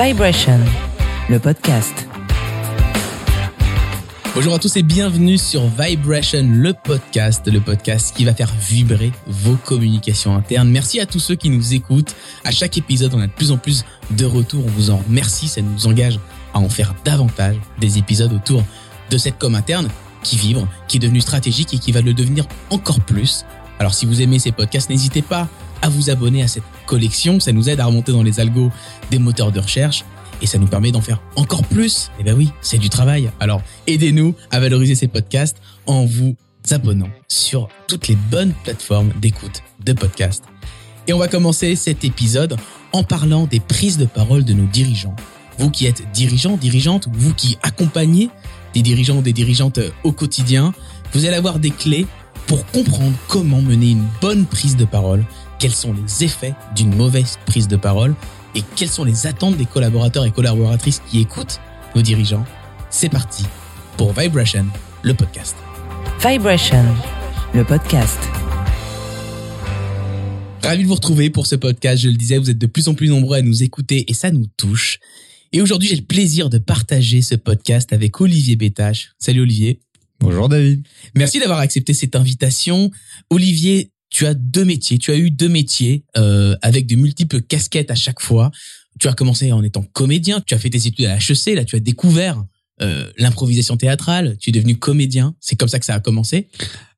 Vibration, le podcast. Bonjour à tous et bienvenue sur Vibration, le podcast, le podcast qui va faire vibrer vos communications internes. Merci à tous ceux qui nous écoutent. À chaque épisode, on a de plus en plus de retours. On vous en remercie. Ça nous engage à en faire davantage des épisodes autour de cette com interne qui vibre, qui est devenue stratégique et qui va le devenir encore plus. Alors si vous aimez ces podcasts, n'hésitez pas à vous abonner à cette collection. Ça nous aide à remonter dans les algos des moteurs de recherche et ça nous permet d'en faire encore plus. Et ben oui, c'est du travail. Alors aidez-nous à valoriser ces podcasts en vous abonnant sur toutes les bonnes plateformes d'écoute de podcasts. Et on va commencer cet épisode en parlant des prises de parole de nos dirigeants. Vous qui êtes dirigeant, dirigeante, vous qui accompagnez des dirigeants ou des dirigeantes au quotidien, vous allez avoir des clés pour comprendre comment mener une bonne prise de parole, quels sont les effets d'une mauvaise prise de parole et quelles sont les attentes des collaborateurs et collaboratrices qui écoutent nos dirigeants. C'est parti pour Vibration, le podcast. Vibration, le podcast. Ravi de vous retrouver pour ce podcast. Je le disais, vous êtes de plus en plus nombreux à nous écouter et ça nous touche. Et aujourd'hui, j'ai le plaisir de partager ce podcast avec Olivier Bétache. Salut Olivier. Bonjour David. Merci d'avoir accepté cette invitation. Olivier, tu as deux métiers. Tu as eu deux métiers euh, avec de multiples casquettes à chaque fois. Tu as commencé en étant comédien. Tu as fait tes études à HEC. Là, tu as découvert euh, l'improvisation théâtrale. Tu es devenu comédien. C'est comme ça que ça a commencé?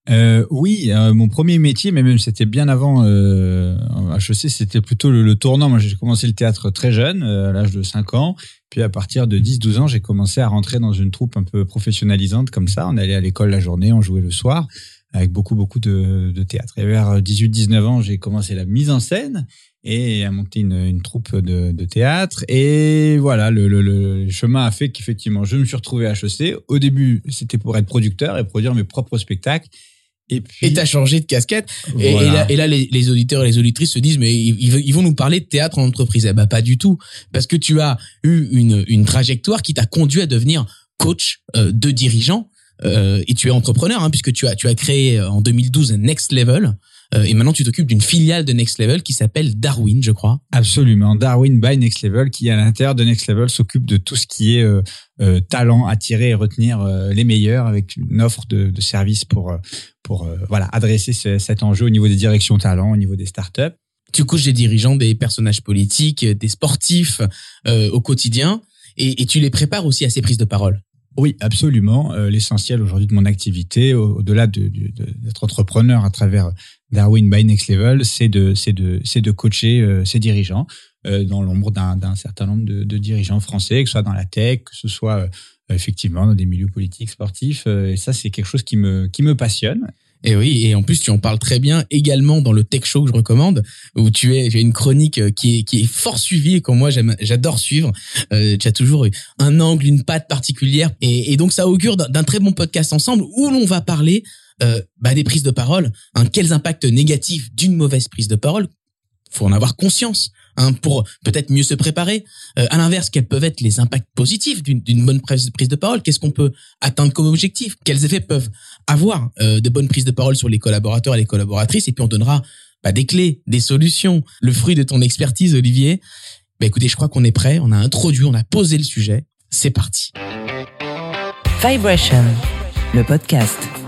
Euh, oui, euh, mon premier métier, mais même c'était bien avant euh, HEC, c'était plutôt le, le, tournant. Moi, j'ai commencé le théâtre très jeune, euh, à l'âge de 5 ans. Puis à partir de 10-12 ans, j'ai commencé à rentrer dans une troupe un peu professionnalisante comme ça. On allait à l'école la journée, on jouait le soir, avec beaucoup, beaucoup de, de théâtre. Et vers 18-19 ans, j'ai commencé la mise en scène et à monter une, une troupe de, de, théâtre. Et voilà, le, le, le chemin a fait qu'effectivement, je me suis retrouvé à HEC. Au début, c'était pour être producteur et produire mes propres spectacles. Et puis. T'as changé de casquette. Voilà. Et, et, là, et là les, les, auditeurs et les auditrices se disent, mais ils, ils, vont nous parler de théâtre en entreprise. Eh ben, pas du tout. Parce que tu as eu une, une trajectoire qui t'a conduit à devenir coach euh, de dirigeant. Euh, et tu es entrepreneur, hein, puisque tu as, tu as créé euh, en 2012 Next Level. Euh, et maintenant, tu t'occupes d'une filiale de Next Level qui s'appelle Darwin, je crois. Absolument. Darwin by Next Level, qui à l'intérieur de Next Level s'occupe de tout ce qui est euh, euh, talent, attirer et retenir euh, les meilleurs avec une offre de, de services pour pour voilà adresser ce, cet enjeu au niveau des directions talent, au niveau des startups. Tu couches des dirigeants, des personnages politiques, des sportifs au quotidien, et, et tu les prépares aussi à ces prises de parole. Oui, absolument. Euh, L'essentiel aujourd'hui de mon activité, au-delà d'être entrepreneur à travers Darwin by Next Level, c'est de, de, de coacher euh, ses dirigeants euh, dans l'ombre d'un certain nombre de, de, dirigeants français, que ce soit dans la tech, que ce soit effectivement dans des milieux politiques, sportifs. Et ça, c'est quelque chose qui me, qui me passionne. Et oui, et en plus tu en parles très bien également dans le Tech Show que je recommande, où tu es, tu as une chronique euh, qui est qui est fort suivie et que moi j'adore suivre. Euh, tu as toujours un angle, une patte particulière, et, et donc ça augure d'un très bon podcast ensemble où l'on va parler euh, bah, des prises de parole, hein, quels impacts négatifs d'une mauvaise prise de parole. Faut en avoir conscience hein, pour peut-être mieux se préparer. Euh, à l'inverse, quels peuvent être les impacts positifs d'une bonne prise, de parole? Qu'est-ce qu'on peut atteindre comme objectif? Quels effets peuvent avoir euh, de bonnes prises de parole sur les collaborateurs et les collaboratrices? Et puis on donnera bah, des clés, des solutions, le fruit de ton expertise, Olivier. Bah, écoutez, je crois qu'on est prêt. On a introduit, on a posé le sujet. C'est parti. Vibration, le podcast.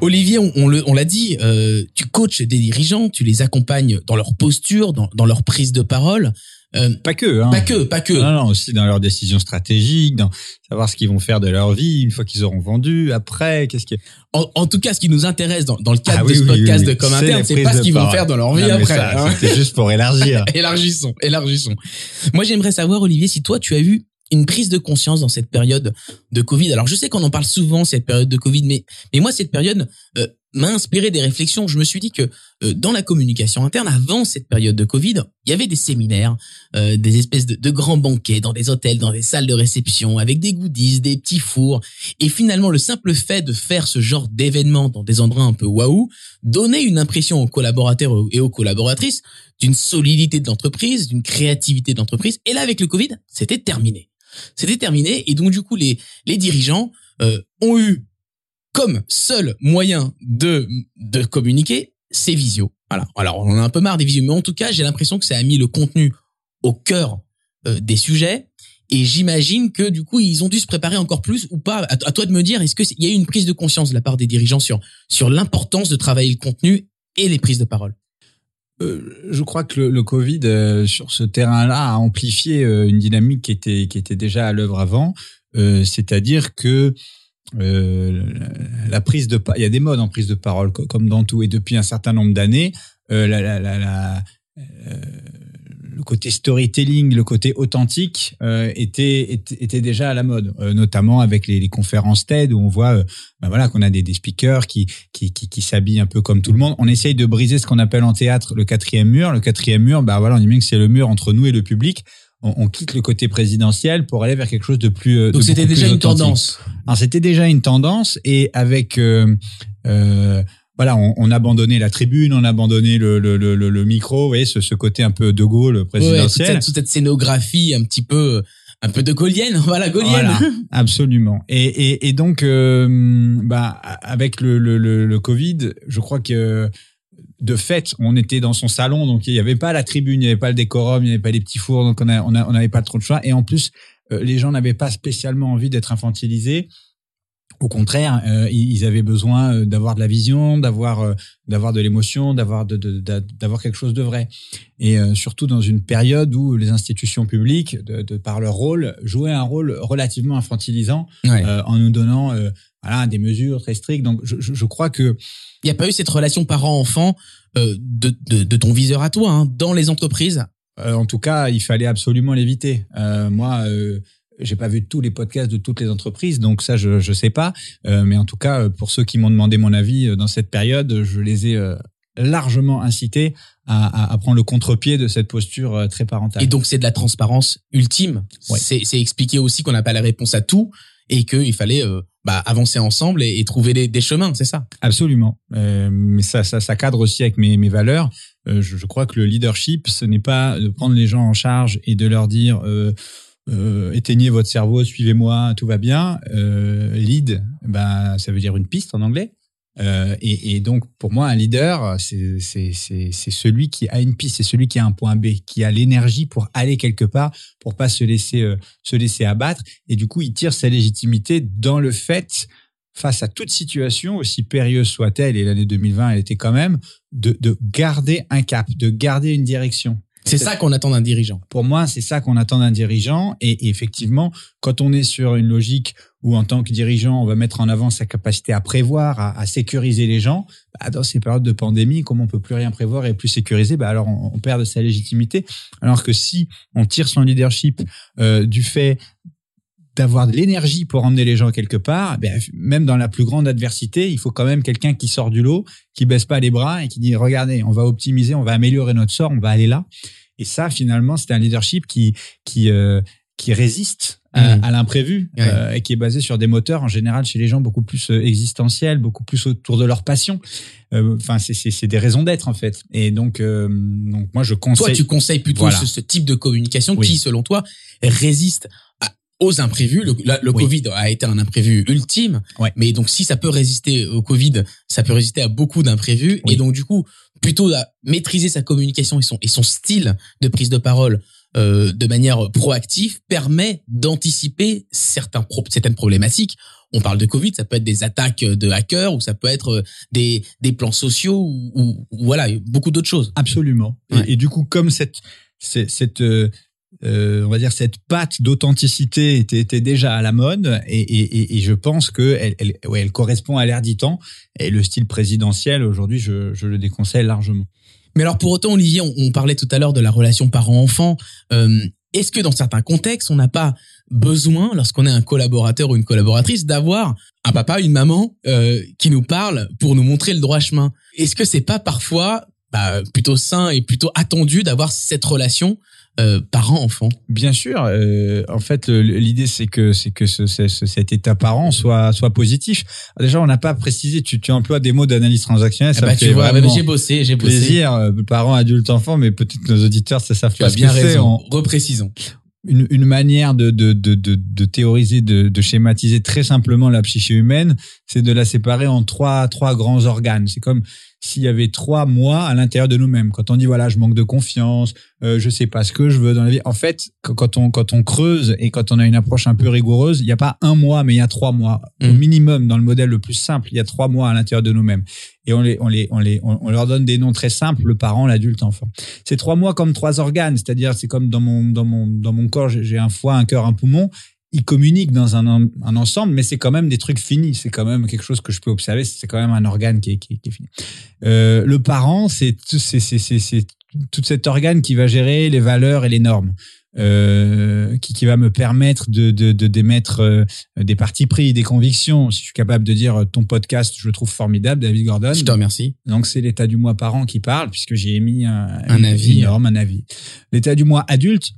Olivier, on, on l'a on dit, euh, tu coaches des dirigeants, tu les accompagnes dans leur posture, dans, dans leur prise de parole. Euh, pas que, hein. Pas que, pas que. Non, non, aussi dans leurs décisions stratégiques, dans savoir ce qu'ils vont faire de leur vie une fois qu'ils auront vendu. Après, qu'est-ce qui. En, en, tout cas, ce qui nous intéresse dans, dans le cadre ah, oui, de ce podcast oui, oui, de Com Interne, c'est pas ce qu'ils vont faire dans leur vie non, après. Hein. C'était juste pour élargir. élargissons, élargissons. Moi, j'aimerais savoir, Olivier, si toi, tu as eu une prise de conscience dans cette période de Covid. Alors je sais qu'on en parle souvent cette période de Covid, mais mais moi cette période euh, m'a inspiré des réflexions. Je me suis dit que euh, dans la communication interne, avant cette période de Covid, il y avait des séminaires, euh, des espèces de, de, grands banquets dans des hôtels, dans des salles de réception, avec des goodies, des petits fours. Et finalement, le simple fait de faire ce genre d'événement dans des endroits un peu waouh donnait une impression aux collaborateurs et aux collaboratrices d'une solidité de l'entreprise, d'une créativité de l'entreprise. Et là, avec le Covid, c'était terminé. C'était terminé. Et donc, du coup, les, les dirigeants euh, ont eu comme seul moyen de, de communiquer ces visios. Voilà. Alors, on en a un peu marre des visios, mais en tout cas, j'ai l'impression que ça a mis le contenu au cœur euh, des sujets. Et j'imagine que du coup, ils ont dû se préparer encore plus ou pas. À, toi de me dire, est-ce qu'il y a eu une prise de conscience de la part des dirigeants sur sur l'importance de travailler le contenu et les prises de parole? Euh, je crois que le, le Covid euh, sur ce terrain-là a amplifié euh, une dynamique qui était qui était déjà à l'œuvre avant, c'est-à-dire que la prise de il y a des modes en prise de parole comme dans tout et depuis un certain nombre d'années. La, la, la, la le côté storytelling, le côté authentique euh, était, était, déjà à la mode, euh, notamment avec les, les, conférences TED où on voit euh, ben voilà qu'on a des, des speakers qui qui, qui, qui s'habillent un peu comme tout le monde. On essaye de briser ce qu'on appelle en théâtre le quatrième mur. Le quatrième mur, ben voilà, on dit bien que c'est le mur entre nous et le public. On, on, quitte le côté présidentiel pour aller vers quelque chose de plus. Euh, Donc c'était déjà une tendance. Alors c'était déjà une tendance et avec euh, voilà, on, on, a abandonné la tribune, on a abandonné le, le, le, le micro, vous voyez, ce, ce, côté un peu de Gaulle présidentiel. Ouais, toute, cette, toute, cette, scénographie un petit peu un peu de gaulienne, voilà, gaulienne. Voilà, absolument. Et, et, et donc, euh, bah, avec le, le, le, Covid, je crois que de fait, on était dans son salon, donc il n'y avait pas la tribune, il n'y avait pas le décorum, il n'y avait pas les petits fours, donc on n'avait on on pas trop de choix. Et en plus, euh, les gens n'avaient pas spécialement envie d'être infantilisés. Au contraire, euh, ils avaient besoin euh, d'avoir de la vision, d'avoir euh, d'avoir de l'émotion, d'avoir de, d'avoir quelque chose de vrai. Et surtout dans une période où les institutions publiques, de, de par leur rôle, jouaient un rôle relativement infantilisant en nous donnant voilà des mesures très strictes. Donc je, je, crois que il n'y a pas eu cette relation parent-enfant de, de, de, ton viseur à toi hein, dans les entreprises? en tout cas, il fallait absolument l'éviter. moi j'ai pas vu tous les podcasts de toutes les entreprises, donc ça je je sais pas. Euh, mais en tout cas, pour ceux qui m'ont demandé mon avis euh, dans cette période, je les ai euh, largement incités à, à, prendre le contre-pied de cette posture très parentale. Et donc c'est de la transparence ultime. C'est c'est expliquer aussi qu'on n'a pas la réponse à tout et qu'il fallait bah, avancer ensemble et, trouver des, des chemins, c'est ça? Absolument. mais ça, ça, ça cadre aussi avec mes, mes valeurs. je, je, crois que le leadership, ce n'est pas de prendre les gens en charge et de leur dire euh, éteignez votre cerveau, suivez-moi, tout va bien. Euh, lead, ben, ça veut dire une piste en anglais. Euh, et, donc, pour moi, un leader, c'est celui qui a une piste, c'est celui qui a un point B, qui a l'énergie pour aller quelque part, pour pas se laisser, se laisser abattre. Et du coup, il tire sa légitimité dans le fait, face à toute situation, aussi périlleuse soit-elle, et l'année 2020, elle était quand même, de garder un cap, de garder une direction. C'est ça qu'on attend d'un dirigeant. Pour moi, c'est ça qu'on attend d'un dirigeant. Et, effectivement, quand on est sur une logique où, en tant que dirigeant, on va mettre en avant sa capacité à prévoir, à, sécuriser les gens, bah, dans ces périodes de pandémie, comme on peut plus rien prévoir et plus sécuriser, bah, alors on, perd de sa légitimité. Alors que si on tire son leadership euh, du fait d'avoir de l'énergie pour emmener les gens quelque part, ben, même dans la plus grande adversité, il faut quand même quelqu'un qui sort du lot, qui baisse pas les bras et qui dit regardez, on va optimiser, on va améliorer notre sort, on va aller là. Et ça, finalement, c'est un leadership qui qui euh, qui résiste à, mmh. l'imprévu euh, et qui est basé sur des moteurs en général chez les gens beaucoup plus euh, existentiels, beaucoup plus autour de leur passion. Enfin, c'est c'est des raisons d'être en fait. Et donc donc moi je conseille. Toi, tu conseilles plutôt ce, type de communication qui, selon toi, résiste aux imprévus. Le, le Covid a été un imprévu ultime, mais donc si ça peut résister au Covid, ça peut résister à beaucoup d'imprévus. Et donc du coup, plutôt à maîtriser sa communication et son, et son style de prise de parole euh, de manière proactive permet d'anticiper certains certaines problématiques. On parle de Covid, ça peut être des attaques de hackers ou ça peut être euh, des, des plans sociaux ou, ou, voilà beaucoup d'autres choses. Absolument. Et, et, du coup, comme cette cette euh, euh, on va dire cette patte d'authenticité était, déjà à la mode et, je pense que elle, correspond à l'air du temps et le style présidentiel aujourd'hui je, le déconseille largement. Mais alors pour autant Olivier, on, on parlait tout à l'heure de la relation parent-enfant. Euh, Est-ce que dans certains contextes on n'a pas besoin lorsqu'on est un collaborateur ou une collaboratrice d'avoir un papa, une maman euh, qui nous parle pour nous montrer le droit chemin? Est-ce que c'est pas parfois bah, plutôt sain et plutôt attendu d'avoir cette relation euh, parent-enfant Bien sûr. Euh, en fait, l'idée c'est que c'est que ce, cet état parent soit soit positif. Déjà, on n'a pas précisé. Tu, tu emploies des mots d'analyse transactionnelle. Ah bah, tu vois, j'ai bossé, j'ai bossé. Plaisir, euh, parents, adultes, enfants, mais peut-être nos auditeurs ça savent tu as bien raison. En... Reprécisons. Une, une, manière de, de, de, de, de théoriser, de, de, schématiser très simplement la psyché humaine, c'est de la séparer en trois, trois grands organes. C'est comme s'il y avait trois moi à l'intérieur de nous-mêmes. Quand on dit voilà, je manque de confiance, euh, je sais pas ce que je veux dans la vie. En fait, quand on quand on creuse et quand on a une approche un peu rigoureuse, il n'y a pas un mois, mais il y a trois mois au Mm. minimum dans le modèle le plus simple. Il y a trois mois à l'intérieur de nous-mêmes et on les on les on les on, on leur donne des noms très simples le parent, l'adulte, enfant. C'est trois mois comme trois organes, c'est-à-dire c'est comme dans mon dans mon dans mon corps, j'ai un foie, un cœur, un poumon. Ils communiquent dans un, en- un ensemble, mais c'est quand même des trucs finis. C'est quand même quelque chose que je peux observer. C'est quand même un organe qui est, qui est, qui est fini. Euh, le parent, c'est tout, cet organe qui va gérer les valeurs et les normes, euh, qui, qui va me permettre de, de, de d'émettre euh, des partis pris, des convictions. Si je suis capable de dire ton podcast, je le trouve formidable, David Gordon. Je te remercie. Donc c'est l'état du moi parent qui parle puisque j'ai émis un, Un avis. un avis. L'état du moi adulte,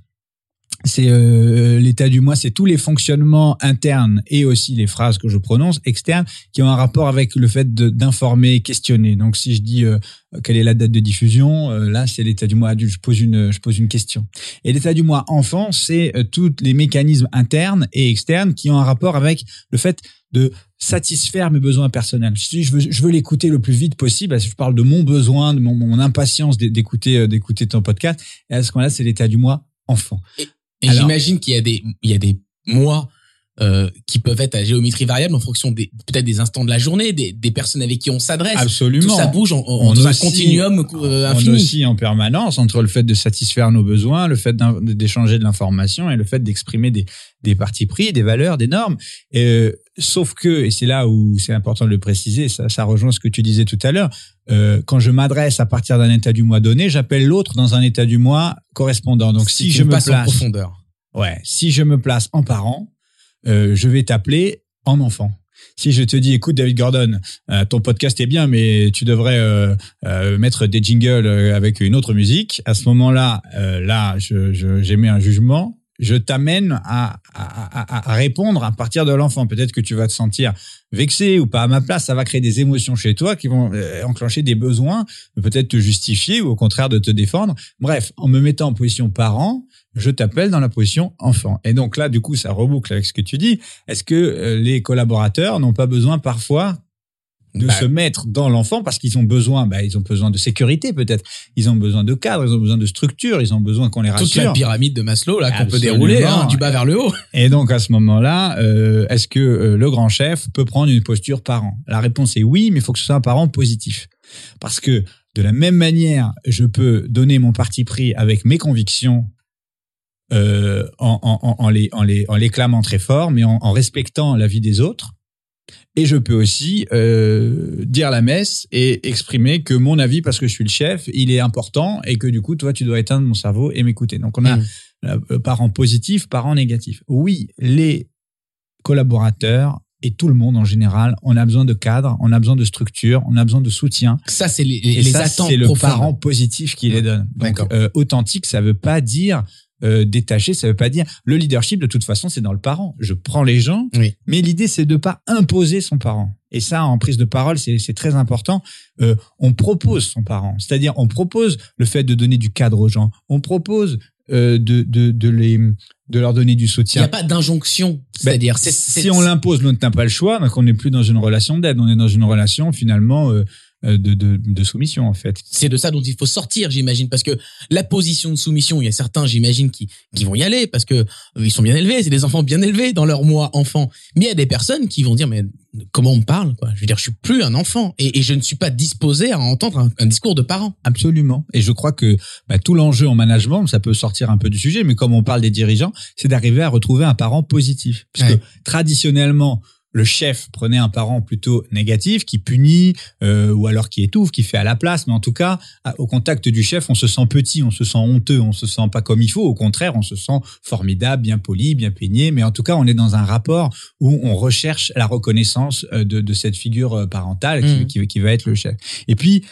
c'est euh, l'état du moi, c'est tous les fonctionnements internes et aussi les phrases que je prononce externes qui ont un rapport avec le fait d'informer, questionner. Donc si je dis euh, quelle est la date de diffusion, euh, là c'est l'état du moi adulte. Je pose une, je pose une question. Et l'état du moi enfant, c'est euh, tous les mécanismes internes et externes qui ont un rapport avec le fait de satisfaire mes besoins personnels. Si je veux, je veux l'écouter le plus vite possible, je parle de mon besoin, de mon, impatience d'é- d'écouter, euh, d'écouter ton podcast. Et à ce moment-là, c'est l'état du moi enfant. Alors- j'imagine qu'il y a des, il y a des mois euh, qui peuvent être à géométrie variable en fonction des peut-être des instants de la journée, des, des personnes avec qui on s'adresse. Absolument. Tout ça bouge en, en- On dans un continuum euh, on infini. oscille en permanence entre le fait de satisfaire nos besoins, le fait d'échanger de l'information et le fait d'exprimer des, des partis pris, des valeurs, des normes. Et, euh, sauf que, et c'est là où c'est important de le préciser, ça, ça rejoint ce que tu disais tout à l'heure, euh, quand je m'adresse à partir d'un état du moi donné, j'appelle l'autre dans un état du moi correspondant. Donc si je me passe en place, profondeur. ouais, si je me place en parent, euh, je vais t'appeler en enfant. Si je te dis, écoute David Gordon, euh, ton podcast est bien, mais tu devrais euh, euh, mettre des jingles euh, avec une autre musique. À ce moment-là, euh, là, je, je, j'émets un jugement. Je t'amène à, à, à, à répondre à partir de l'enfant. Peut-être que tu vas te sentir vexé ou pas à ma place. Ça va créer des émotions chez toi qui vont enclencher des besoins, peut-être te justifier ou au contraire de te défendre. Bref, en me mettant en position parent, je t'appelle dans la position enfant. Et donc là, du coup, ça reboucle avec ce que tu dis. Est-ce que euh, les collaborateurs n'ont pas besoin parfois de Bah, se mettre dans l'enfant parce qu'ils ont besoin, bah, ils ont besoin de sécurité peut-être, ils ont besoin de cadre, ils ont besoin de structure, ils ont besoin qu'on les toute la rassure. pyramide de Maslow là qu'on peut dérouler hein, du bas vers le haut. Et donc à ce moment-là, euh, est-ce que euh, le grand chef peut prendre une posture parent? La réponse est oui, mais il faut que ce soit un parent positif. Parce que de la même manière, je peux donner mon parti pris avec mes convictions euh, en, en, en, en les, en, les, en les clamant très fort, mais en, en respectant la vie des autres. Et je peux aussi euh, dire la messe et exprimer que mon avis, parce que je suis le chef, il est important et que du coup, toi, tu dois éteindre mon cerveau et m'écouter. Donc, on a Mm. euh, parents positifs, parents négatifs. Oui, les collaborateurs et tout le monde en général, on a besoin de cadre, on a besoin de structure, on a besoin de soutien. Ça c'est les, les, Et les ça, attentes c'est le profondes. parent positif qui les donne. Donc, D'accord. euh, authentique, ça veut pas dire euh, détaché, ça veut pas dire le leadership. De toute façon, c'est dans le parent. Je prends les gens, Oui. mais l'idée c'est de pas imposer son parent. Et ça, en prise de parole, c'est c'est très important. Euh, on propose son parent, c'est-à-dire on propose le fait de donner du cadre aux gens. On propose euh, de, de, de les de leur donner du Il n'y soutien. a pas d'injonction, Ben, c'est-à-dire c'est- c'est- si on l'impose, l'autre n'a pas le choix, donc on n'est plus dans une relation d'aide, on est dans une relation finalement euh, de, de, de soumission en fait. c'est de ça dont il faut sortir, j'imagine, parce que la position de soumission, il y a certains, j'imagine, qui, qui vont y aller parce que euh, ils sont bien élevés, c'est des enfants bien élevés dans leur moi enfant. Mais il y a des personnes qui vont dire, mais comment on me parle, quoi? Je veux dire, je suis plus un enfant et, et je ne suis pas disposé à entendre un, un discours de parent. Absolument. Et je crois que bah, tout l'enjeu en management, ça peut sortir un peu du sujet, mais comme on parle des dirigeants, c'est d'arriver à retrouver un parent positif. Puisque Ouais. traditionnellement, le chef prenait un parent plutôt négatif, qui punit, euh, ou alors qui étouffe, qui fait à la place. Mais en tout cas, au contact du chef, on se sent petit, on se sent honteux, on se sent pas comme il faut. Au contraire, on se sent formidable, bien poli, bien peigné. Mais en tout cas, on est dans un rapport où on recherche la reconnaissance euh, de, de cette figure euh, parentale qui, Mhm. qui, qui va être le chef. Et puis,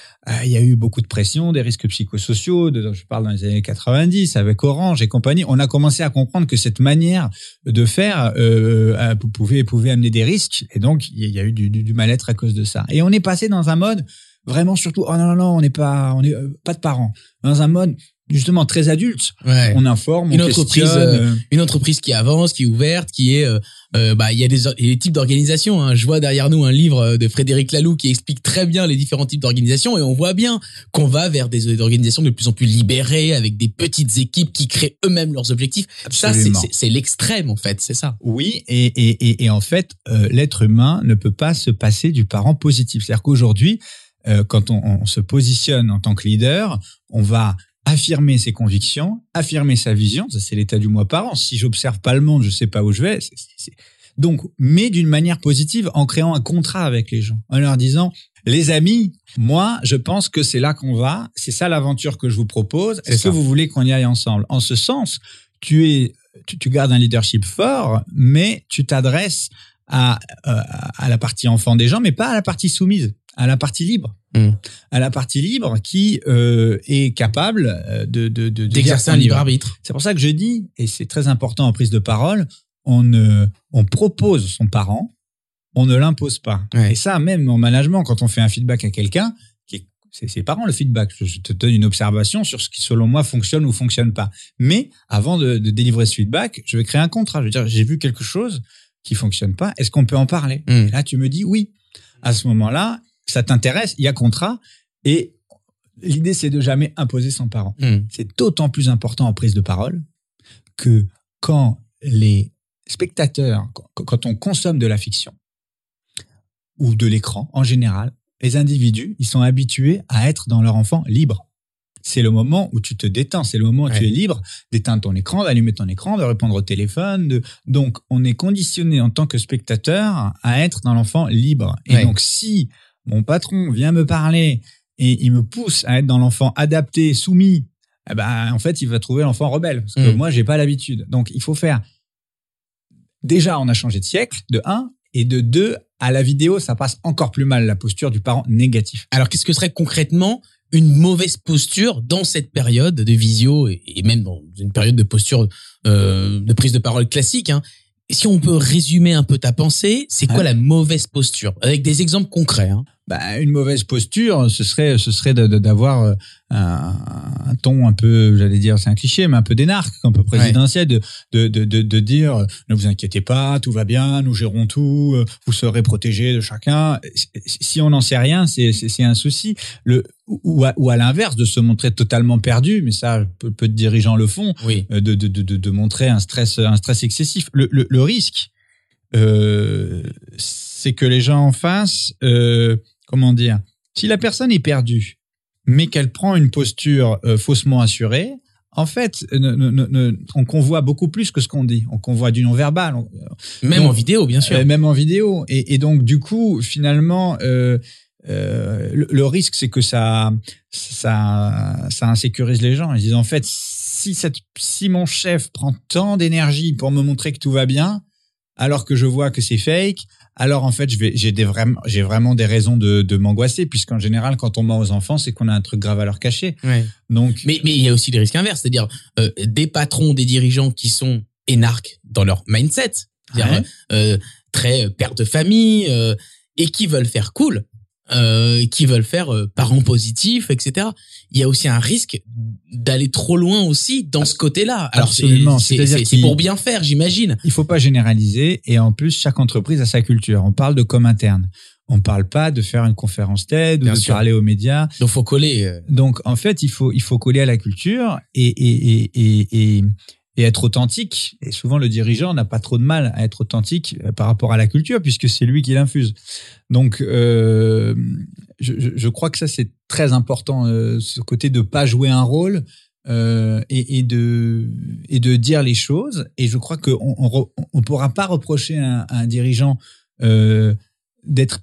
il y a eu beaucoup de pression, des risques psychosociaux, je parle dans les années 90 avec Orange et compagnie. On a commencé à comprendre que cette manière de faire euh, euh, pouvait, pouvait amener des risques. Et donc, il y a eu du mal-être à cause de ça. Et on est passé dans un mode vraiment surtout, oh non, non, non, on n'est pas, on est euh, pas de parents. Dans un mode, justement très adulte. Ouais. On informe, Une on entreprise, questionne, euh, Une entreprise qui avance, qui est ouverte, qui est, euh, euh, bah, il y a des, des types d'organisations. Hein. Je vois derrière nous un livre euh, de Frédéric Laloux qui explique très bien les différents types d'organisations et on voit bien qu'on va vers des, des organisations de plus en plus libérées avec des petites équipes qui créent eux-mêmes leurs objectifs. Ça, c'est- Absolument. c'est c'est l'extrême en fait, c'est ça. Oui, et, et, et, et en fait, euh, l'être humain ne peut pas se passer du parent positif. C'est-à-dire qu'aujourd'hui, euh, quand on, on se positionne en tant que leader, on va affirmer ses convictions, affirmer sa vision. Ça, c'est l'état du moi parent. Si j'observe pas le monde, je sais pas où je vais. c'est- c'est- c'est- Donc, mais d'une manière positive, en créant un contrat avec les gens, en leur disant, les amis, moi, je pense que c'est là qu'on va. C'est ça l'aventure que je vous propose. Est-ce que vous voulez qu'on y aille ensemble? En ce sens, tu es tu, tu gardes un leadership fort, mais tu t'adresses à, euh, à la partie enfant des gens, mais pas à la partie soumise, à la partie libre. Mm. À la partie libre qui euh, est capable euh, de, de, de, D'exercer un libre arbitre. C'est pour ça que je dis, et c'est très important en prise de parole, on, ne, on propose son parent, on ne l'impose pas. Ouais. Et ça, même en management, quand on fait un feedback à quelqu'un, qui est- c'est ses parents le feedback. Je- te donne une observation sur ce qui, selon moi, fonctionne ou fonctionne pas. Mais avant de, de délivrer ce feedback, je vais créer un contrat. Je veux dire, j'ai vu quelque chose qui fonctionne pas. Est-ce qu'on peut en parler? Mm. Et là, tu me dis oui. À ce moment-là, ça t'intéresse, il y a contrat. Et l'idée, c'est de jamais imposer son parent Mm. c'est d'autant plus important en prise de parole que quand les spectateurs, quand- quand on consomme de la fiction ou de l'écran en général, les individus, ils sont habitués à être dans leur enfant libre. C'est le moment où tu te détends, c'est le moment où Ouais. tu es libre d'éteindre ton écran, d'allumer ton écran, de répondre au téléphone. De... Donc, on est conditionné en tant que spectateur à être dans l'enfant libre. Et Ouais. donc, si mon patron vient me parler et il me pousse à être dans l'enfant adapté, soumis, eh ben, en fait, il va trouver l'enfant rebelle. Parce que Mm. moi, j'ai pas l'habitude. Donc, il faut faire. Déjà, on a changé de siècle, de un. Et de deux, à la vidéo, ça passe encore plus mal la posture du parent négatif. Alors, qu'est-ce que serait concrètement une mauvaise posture dans cette période de visio et, et même dans une période de posture euh, de prise de parole classique hein, Si on peut résumer un peu ta pensée, c'est quoi Ouais. la mauvaise posture? Avec des exemples concrets. Hein. Bah, une mauvaise posture, ce serait, ce serait d'avoir euh, un, un ton un peu, j'allais dire, c'est un cliché, mais un peu d'énarque, un peu présidentiel, de, de, de, de, de dire euh, ne vous inquiétez pas, tout va bien, nous gérons tout, euh, vous serez protégés de chacun. Si on n'en sait rien, c'est un souci. Le, ou à, ou à l'inverse, de se montrer totalement perdu, mais ça, peu, peu de dirigeants le font, Oui. euh, de, de, de, de, montrer un stress, un stress excessif. Le, le, le risque, euh, c'est que les gens en face, euh, comment dire, si la personne est perdue, mais qu'elle prend une posture euh, faussement assurée, en fait, ne- ne- ne- ne- on convoit beaucoup plus que ce qu'on dit. On convoie du non-verbal, on- Même Donc, en vidéo, bien sûr. euh, même en vidéo. Et, et donc, du coup, finalement, euh, le, le risque, c'est que ça, ça, ça insécurise les gens. Ils disent, en fait, si, cette, si mon chef prend tant d'énergie pour me montrer que tout va bien, alors que je vois que c'est fake, alors en fait, j'ai vraiment, des raisons de, de m'angoisser, puisqu'en général, quand on ment aux enfants, c'est qu'on a un truc grave à leur cacher. Ouais. Donc, Mais mais il y a aussi des risques inverses, c'est-à-dire euh, des patrons, des dirigeants qui sont énarques dans leur mindset, Ouais. euh, très père de famille et qui veulent faire cool, euh, qui veulent faire euh, parents positifs, etc. Il y a aussi un risque d'aller trop loin aussi dans ce côté-là. Alors Absolument. c'est pour bien faire, j'imagine. il faut pas généraliser et en plus chaque entreprise a sa culture. On parle de com interne. On parle pas de faire une conférence TED ou de sûr. parler aux médias. Donc faut coller. euh, Donc en fait, il faut il faut coller à la culture et et et et, et, et être authentique. Et souvent le dirigeant n'a pas trop de mal à être authentique euh, par rapport à la culture puisque c'est lui qui l'infuse. Donc euh, je, je- crois que ça c'est très important euh, ce côté de pas jouer un rôle euh, et, et de et de dire les choses. Et je crois qu'on on, re- on pourra pas reprocher à un, dirigeant euh, d'être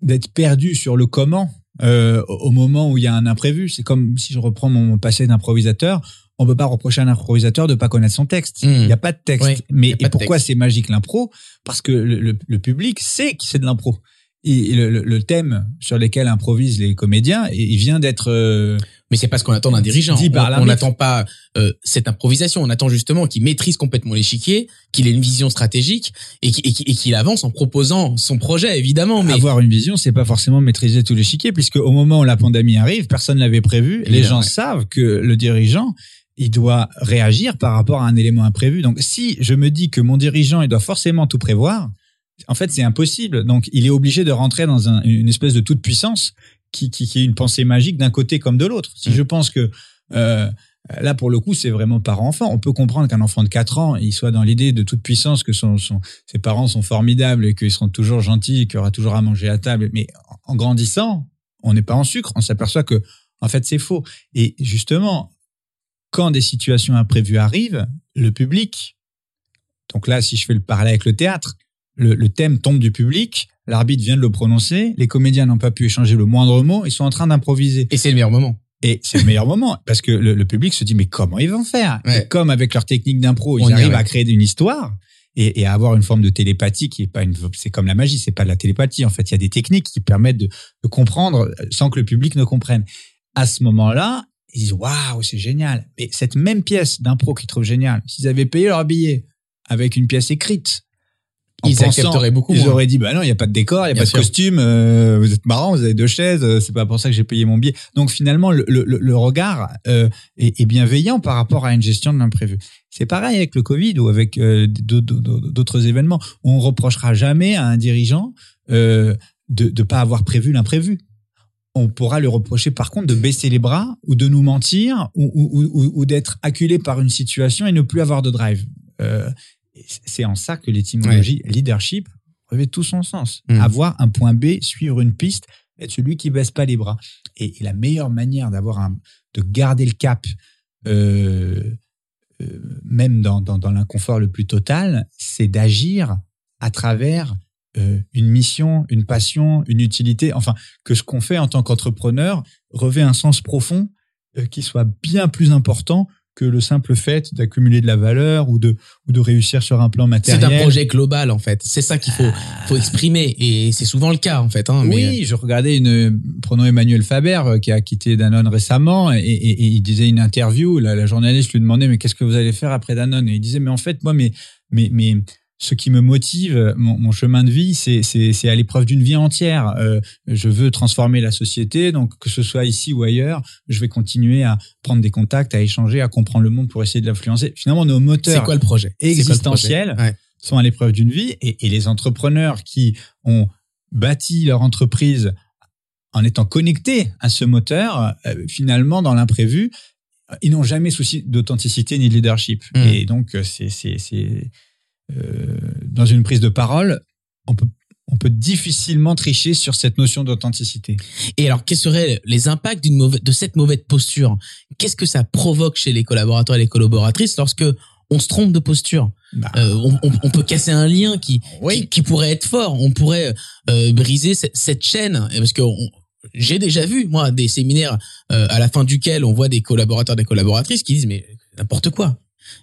d'être perdu sur le comment euh, au moment où il y a un imprévu. C'est comme si je reprends mon passé d'improvisateur. On peut pas reprocher à un improvisateur de pas connaître son texte. Mm. Il n'y a pas de texte. Oui, Mais et pourquoi c'est magique l'impro? Parce que le, le- le public sait que c'est de l'impro. et le, thème sur lequel improvisent les comédiens, il vient d'être euh, Mais c'est pas ce qu'on attend d'un dirigeant. On- n'attend pas euh, cette improvisation. On attend justement qu'il maîtrise complètement l'échiquier, qu'il ait une vision stratégique et qu'il- avance en proposant son projet, évidemment. Mais avoir une vision, c'est pas forcément maîtriser tout l'échiquier, puisque au moment où la pandémie arrive, personne l'avait prévu. les gens ouais. savent que le dirigeant, il doit réagir par rapport à un élément imprévu. Donc, si je me dis que mon dirigeant, il doit forcément tout prévoir, en fait, c'est impossible. Donc, il est obligé de rentrer dans un- une espèce de toute puissance qui, qui, qui est une pensée magique d'un côté comme de l'autre. Si Mm. je pense que euh, Là, pour le coup, c'est vraiment parent-enfant. On peut comprendre qu'un enfant de 4 ans, il soit dans l'idée de toute puissance que son, son- ses parents sont formidables et qu'ils seront toujours gentils, qu'il y aura toujours à manger à table. Mais en grandissant, on n'est pas en sucre. On s'aperçoit que, en fait, c'est faux. Et justement, quand des situations imprévues arrivent, le public, donc là, si je fais le parallèle avec le théâtre, le, le thème tombe du public, l'arbitre vient de le prononcer, les comédiens n'ont pas pu échanger le moindre mot, ils sont en train d'improviser. Et c'est le meilleur moment. Et c'est le meilleur moment parce que le, le public se dit mais comment ils vont faire? Ouais. Et Comme avec leur technique d'impro, ils arrivent arrive. à créer une histoire et, et à avoir une forme de télépathie qui est pas une. C'est comme la magie, c'est pas de la télépathie. En fait, il y a des techniques qui permettent de, de comprendre sans que le public ne comprenne. À ce moment-là, ils disent waouh, c'est génial. Mais cette même pièce d'impro qu'ils trouvent géniale, s'ils avaient payé leur billet avec une pièce écrite, en Ils pensant- accepteraient beaucoup Ils moins. auraient dit bah non, il y a pas de décor, il y a Bien pas sûr. de costume, euh, vous êtes marrant, vous avez deux chaises, euh, c'est pas pour ça que j'ai payé mon billet. Donc finalement, le, le, le regard euh, est, est bienveillant par rapport à une gestion de l'imprévu. C'est pareil avec le Covid ou avec d'autres- événements. On reprochera jamais à un dirigeant de ne pas avoir prévu l'imprévu. On pourra lui reprocher par contre de baisser les bras ou de nous mentir ou, ou, ou, ou d'être acculé par une situation et ne plus avoir de drive. Euh, c'est en ça que l'étymologie leadership revêt tout son sens. Mm. Avoir un point B, suivre une piste, être celui qui baisse pas les bras. Et, et la meilleure manière d'avoir un, de garder le cap, euh, euh, même dans, dans, dans l'inconfort le plus total, c'est d'agir à travers euh, une mission, une passion, une utilité. Enfin, que ce qu'on fait en tant qu'entrepreneur revêt un sens profond euh, qui soit bien plus important que le simple fait d'accumuler de la valeur ou de, ou de réussir sur un plan C'est matériel. un projet global en fait. C'est ça qu'il faut, faut exprimer et c'est souvent le cas en fait. Hein, mais- Oui, je regardais une, prenons Emmanuel Faber euh, qui a quitté Danone récemment et, et- et il disait une interview, la, la journaliste lui demandait mais qu'est-ce que vous allez faire après Danone? Et il disait mais en fait moi mais mais mais ce qui me motive, mon, mon chemin de vie, c'est c'est c'est à l'épreuve d'une vie entière. Euh, je veux transformer la société, donc que ce soit ici ou ailleurs, je vais continuer à prendre des contacts, à échanger, à comprendre le monde pour essayer de l'influencer. Finalement, nos moteurs quoi le projet? C'est quoi le projet? existentiels Ouais. sont à l'épreuve d'une vie et, et les entrepreneurs qui ont bâti leur entreprise en étant connectés à ce moteur, euh, finalement, dans l'imprévu, ils n'ont jamais souci d'authenticité ni de leadership. Mm. Et donc, euh, c'est, c'est, c'est, dans une prise de parole, on peut, on peut difficilement tricher sur cette notion d'authenticité. Et alors, quels seraient les impacts d'une de cette mauvaise posture? Qu'est-ce que ça provoque chez les collaborateurs et les collaboratrices lorsque on se trompe de posture? Bah, Euh, on, on- on peut casser un lien qui, Oui. qui, qui pourrait être fort. On pourrait euh, briser cette, cette chaîne. Parce que on- j'ai déjà vu, moi, des séminaires euh, à la fin duquel on voit des collaborateurs, des collaboratrices qui disent mais n'importe quoi.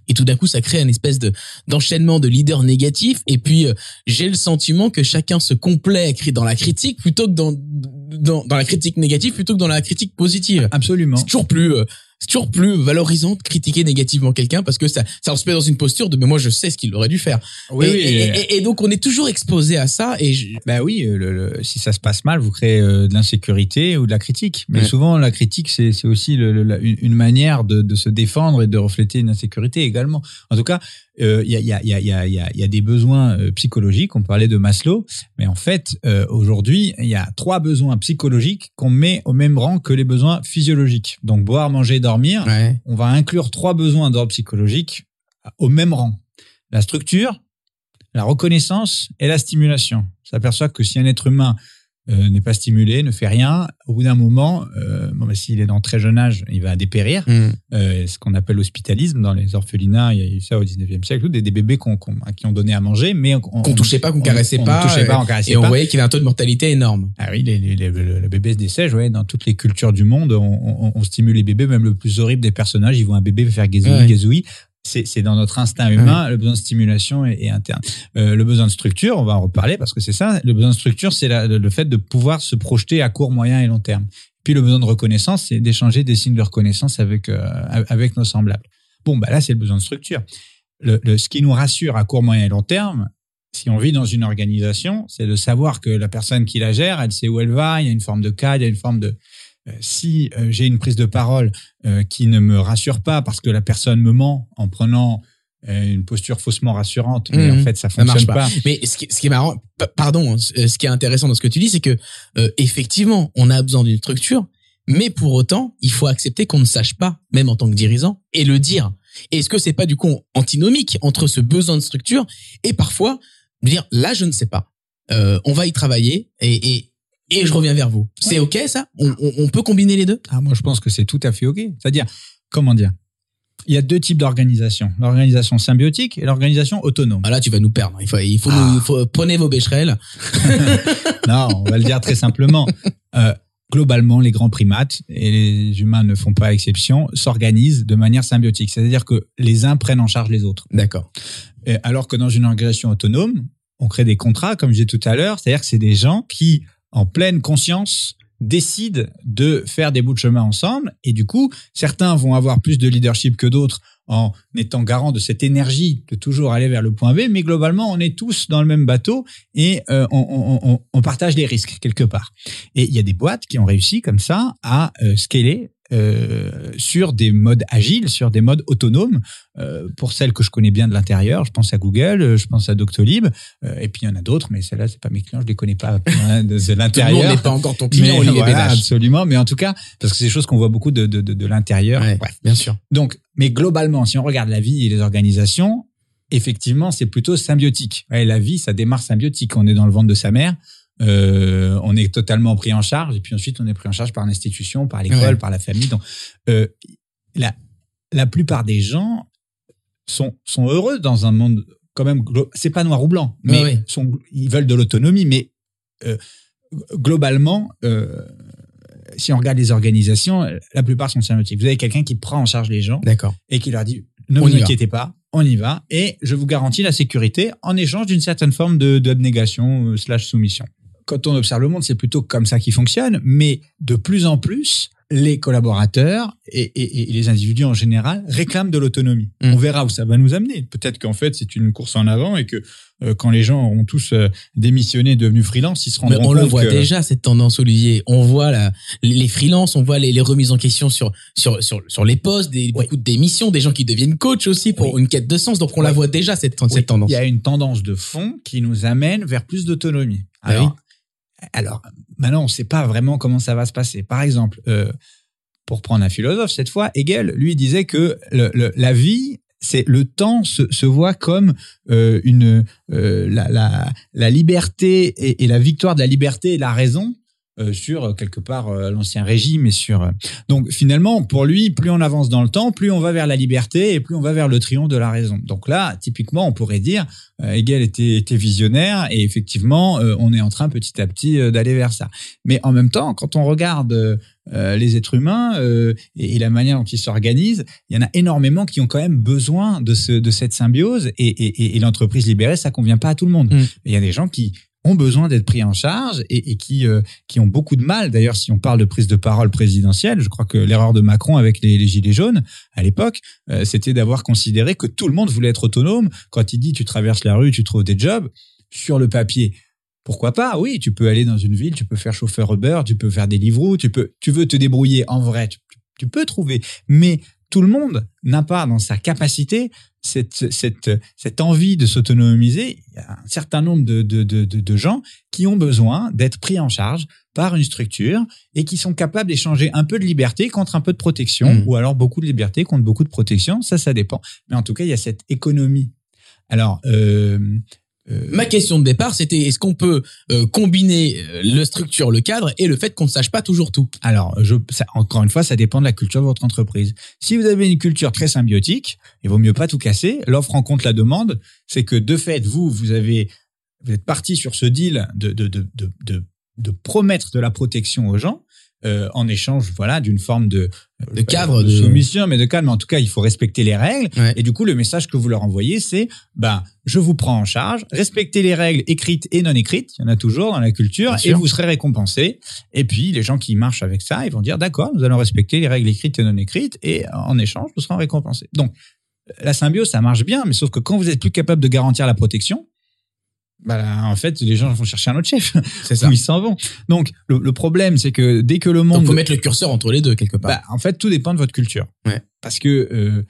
Et tout d'un coup, ça crée une espèce de d'enchaînement de leaders négatifs. Et puis, euh, j'ai le sentiment que chacun se complaît dans la critique plutôt que dans, dans, dans la critique négative plutôt que dans la critique positive. absolument. C'est toujours plus, euh, c'est toujours plus valorisant de critiquer négativement quelqu'un parce que ça, ça se met dans une posture de mais moi je sais ce qu'il aurait dû faire. Oui, et, oui, et- et- et- et donc on est toujours exposé à ça et je- Ben oui, euh, le- le- si ça se passe mal, vous créez euh, de l'insécurité ou de la critique. Mais Ouais. souvent, la critique, c'est aussi le- le- la- une, manière de, de se défendre et de refléter une insécurité également. En tout cas, il y, a, il y, a, il y, a, il y, a, il y a- il y a des besoins euh, psychologiques. On parlait de Maslow, mais en fait, euh, aujourd'hui, il y a trois besoins psychologiques qu'on met au même rang que les besoins physiologiques. Donc, boire, manger, dormir ouais. on va inclure trois besoins d'ordre psychologique au même rang. La structure, la reconnaissance et la stimulation. On s'aperçoit que si un être humain euh, n'est pas stimulé, ne fait rien, au bout d'un moment, euh, bon, bah, s'il est dans très jeune âge, il va dépérir. Mm. Euh, ce qu'on appelle l'hospitalisme dans les orphelinats, il y a eu ça au 19e siècle, des, des bébés qu'on, qu'on- qui on donnait à manger, mais on, Qu'on touchait pas, qu'on on- caressait on pas, touchait pas, euh, on caressait et on voyait qu'il y avait un taux de mortalité énorme. Ah oui, les, les- les- le, le bébé se dessèche, ouais, dans toutes les cultures du monde, on, on- on stimule les bébés, même le plus horrible des personnages, ils voient un bébé faire gazouille, Ouais. gazouille. C'est dans notre instinct humain, le besoin de stimulation est, est interne. Euh, le besoin de structure, on va en reparler parce que c'est ça. Le besoin de structure, c'est le fait de pouvoir se projeter à court, moyen et long terme. Puis le besoin de reconnaissance, c'est d'échanger des signes de reconnaissance avec euh, avec nos semblables. Bon, bah là, c'est le besoin de structure. Le, le- ce qui nous rassure à court, moyen et long terme, si on vit dans une organisation, c'est de savoir que la personne qui la gère, elle sait où elle va, il y a une forme de cadre, il y a une forme de... euh, si euh, j'ai une prise de parole euh, qui ne me rassure pas parce que la personne me ment en prenant une posture faussement rassurante, mais Mhm. en fait, ça Ça marche fonctionne pas. pas. Mais ce qui, ce qui est marrant, pa- pardon, hein, ce qui est intéressant dans ce que tu dis, c'est que euh, effectivement, on a besoin d'une structure, mais pour autant, il faut accepter qu'on ne sache pas, même en tant que dirigeant, et le dire. Est-ce que c'est pas du coup antinomique entre ce besoin de structure et parfois dire là, je ne sais pas, Euh, on va y travailler et, et et je reviens vers vous. C'est ok ça? On, on- on peut combiner les deux? Ah, moi, je pense que c'est tout à fait OK. C'est-à-dire, comment dire? Il y a deux types d'organisation. L'organisation symbiotique et l'organisation autonome. Ah là, tu vas nous perdre. Il faut, il faut, Ah. nous- il faut prenez vos bécherelles. Non, on va le dire très simplement. Euh, globalement, les grands primates, et les humains ne font pas exception, s'organisent de manière symbiotique. C'est-à-dire que les uns prennent en charge les autres. D'accord. Alors que dans une organisation autonome, on crée des contrats, comme je disais tout à l'heure, c'est-à-dire que c'est des gens qui, en pleine conscience, décident de faire des bouts de chemin ensemble. Et du coup, certains vont avoir plus de leadership que d'autres en étant garant de cette énergie de toujours aller vers le point B. Mais globalement, on est tous dans le même bateau et euh, on, partage les risques quelque part. Et il y a des boîtes qui ont réussi comme ça à euh, scaler euh, sur des modes agiles, sur des modes autonomes. Euh, pour celles que je connais bien de l'intérieur, je pense à Google, euh, je pense à Doctolib, euh, et puis il y en a d'autres, mais celles-là, c'est pas mes clients, je les connais pas hein, de, de Tout le l'intérieur. n'est pas encore ton client, Mais voilà, absolument. Mais en tout cas, parce que c'est des choses qu'on voit beaucoup de, de, de, de l'intérieur. Ouais, Bref. bien sûr. Donc, mais globalement, si on regarde la vie et les organisations, effectivement, c'est plutôt symbiotique. Ouais, la vie, ça démarre symbiotique. On est dans le ventre de sa mère, euh, on est totalement pris en charge, et puis ensuite, on est pris en charge par l'institution, par l'école, Ouais. par la famille. Donc, euh, la, la plupart des gens sont, sont heureux dans un monde quand même. C'est pas noir ou blanc, mais Ouais, ouais. sont, ils veulent de l'autonomie, mais euh, globalement. Si on regarde les organisations, la plupart sont symbiotiques. Vous avez quelqu'un qui prend en charge les gens et qui leur dit ne vous inquiétez pas, on y va et je vous garantis la sécurité en échange d'une certaine forme de d'abnégation euh, slash soumission. Quand on observe le monde, c'est plutôt comme ça qui fonctionne, mais de plus en plus, les collaborateurs et, et- et les individus en général réclament de l'autonomie. Mm. On verra où ça va nous amener. Peut-être qu'en fait, c'est une course en avant et que euh, quand les gens auront tous euh, démissionné, devenu freelance, ils se Mais rendront on le compte voit que- déjà cette tendance, Olivier. On voit la, les freelances, on voit les, les remises en question sur sur sur, sur les postes, des, beaucoup de démissions, des gens qui deviennent coach aussi pour Oui. une quête de sens. Donc on la voit déjà cette, cette tendance. Il y a une tendance de fond qui nous amène vers plus d'autonomie. Ah Alors, alors, maintenant, on ne sait pas vraiment comment ça va se passer. Par exemple, euh, pour prendre un philosophe cette fois, Hegel, lui, disait que la vie, c'est le temps se, voit comme euh, une euh, la liberté et, et la victoire de la liberté et de la raison euh, sur euh, quelque part euh, l'ancien régime et sur euh, donc finalement pour lui plus on avance dans le temps plus on va vers la liberté et plus on va vers le triomphe de la raison. Donc là typiquement on pourrait dire euh, Hegel était, était visionnaire et effectivement euh, on est en train petit à petit d'aller vers ça. Mais en même temps quand on regarde les êtres humains euh, et, et la manière dont ils s'organisent il y en a énormément qui ont quand même besoin de ce de cette symbiose et, et, et- et l'entreprise libérée ça convient pas à tout le monde. Mm. il y a des gens qui ont besoin d'être pris en charge et, et qui euh, qui ont beaucoup de mal. D'ailleurs, si on parle de prise de parole présidentielle, je crois que l'erreur de Macron avec les, les gilets jaunes à l'époque, euh, c'était d'avoir considéré que tout le monde voulait être autonome. Quand il dit tu traverses la rue, tu trouves des jobs sur le papier. Pourquoi pas? Oui, tu peux aller dans une ville, tu peux faire chauffeur Uber, tu peux faire des livres, tu peux, tu veux te débrouiller en vrai, tu, tu peux trouver. Mais tout le monde n'a pas dans sa capacité cette, cette, cette envie de s'autonomiser. Il y a un certain nombre de, de, de, gens qui ont besoin d'être pris en charge par une structure et qui sont capables d'échanger un peu de liberté contre un peu de protection Mm. ou alors beaucoup de liberté contre beaucoup de protection. Ça, ça dépend. Mais en tout cas, il y a cette économie. Alors, euh, Ma question de départ, c'était est-ce qu'on peut euh, combiner euh, le structure, le cadre et le fait qu'on ne sache pas toujours tout? Alors, je, ça, encore une fois, ça dépend de la culture de votre entreprise. Si vous avez une culture très symbiotique, il vaut mieux pas tout casser. L'offre rencontre la demande. C'est que de fait, vous, vous avez, vous êtes parti sur ce deal de, de, de, de, de, de promettre de la protection aux gens. euh, en échange, voilà, d'une forme de, De cadre, de de- soumission, mais de. Mais en tout cas, il faut respecter les règles. Ouais. Et du coup, le message que vous leur envoyez, c'est, ben, je vous prends en charge, respectez les règles écrites et non écrites. Il y en a toujours dans la culture, Bien et sûr. vous serez récompensé. Et puis, les gens qui marchent avec ça, ils vont dire, d'accord, nous allons respecter les règles écrites et non écrites, et en échange, nous serons récompensés. Donc, la symbiose, ça marche bien, mais sauf que quand vous êtes plus capable de garantir la protection, bah, là, en fait, les gens vont chercher un autre chef C'est ça. où ils s'en vont. Donc, le, le problème, c'est que dès que le monde, Donc faut mettre le curseur entre les deux quelque part. bah, en fait, tout dépend de votre culture. Ouais. Parce que euh,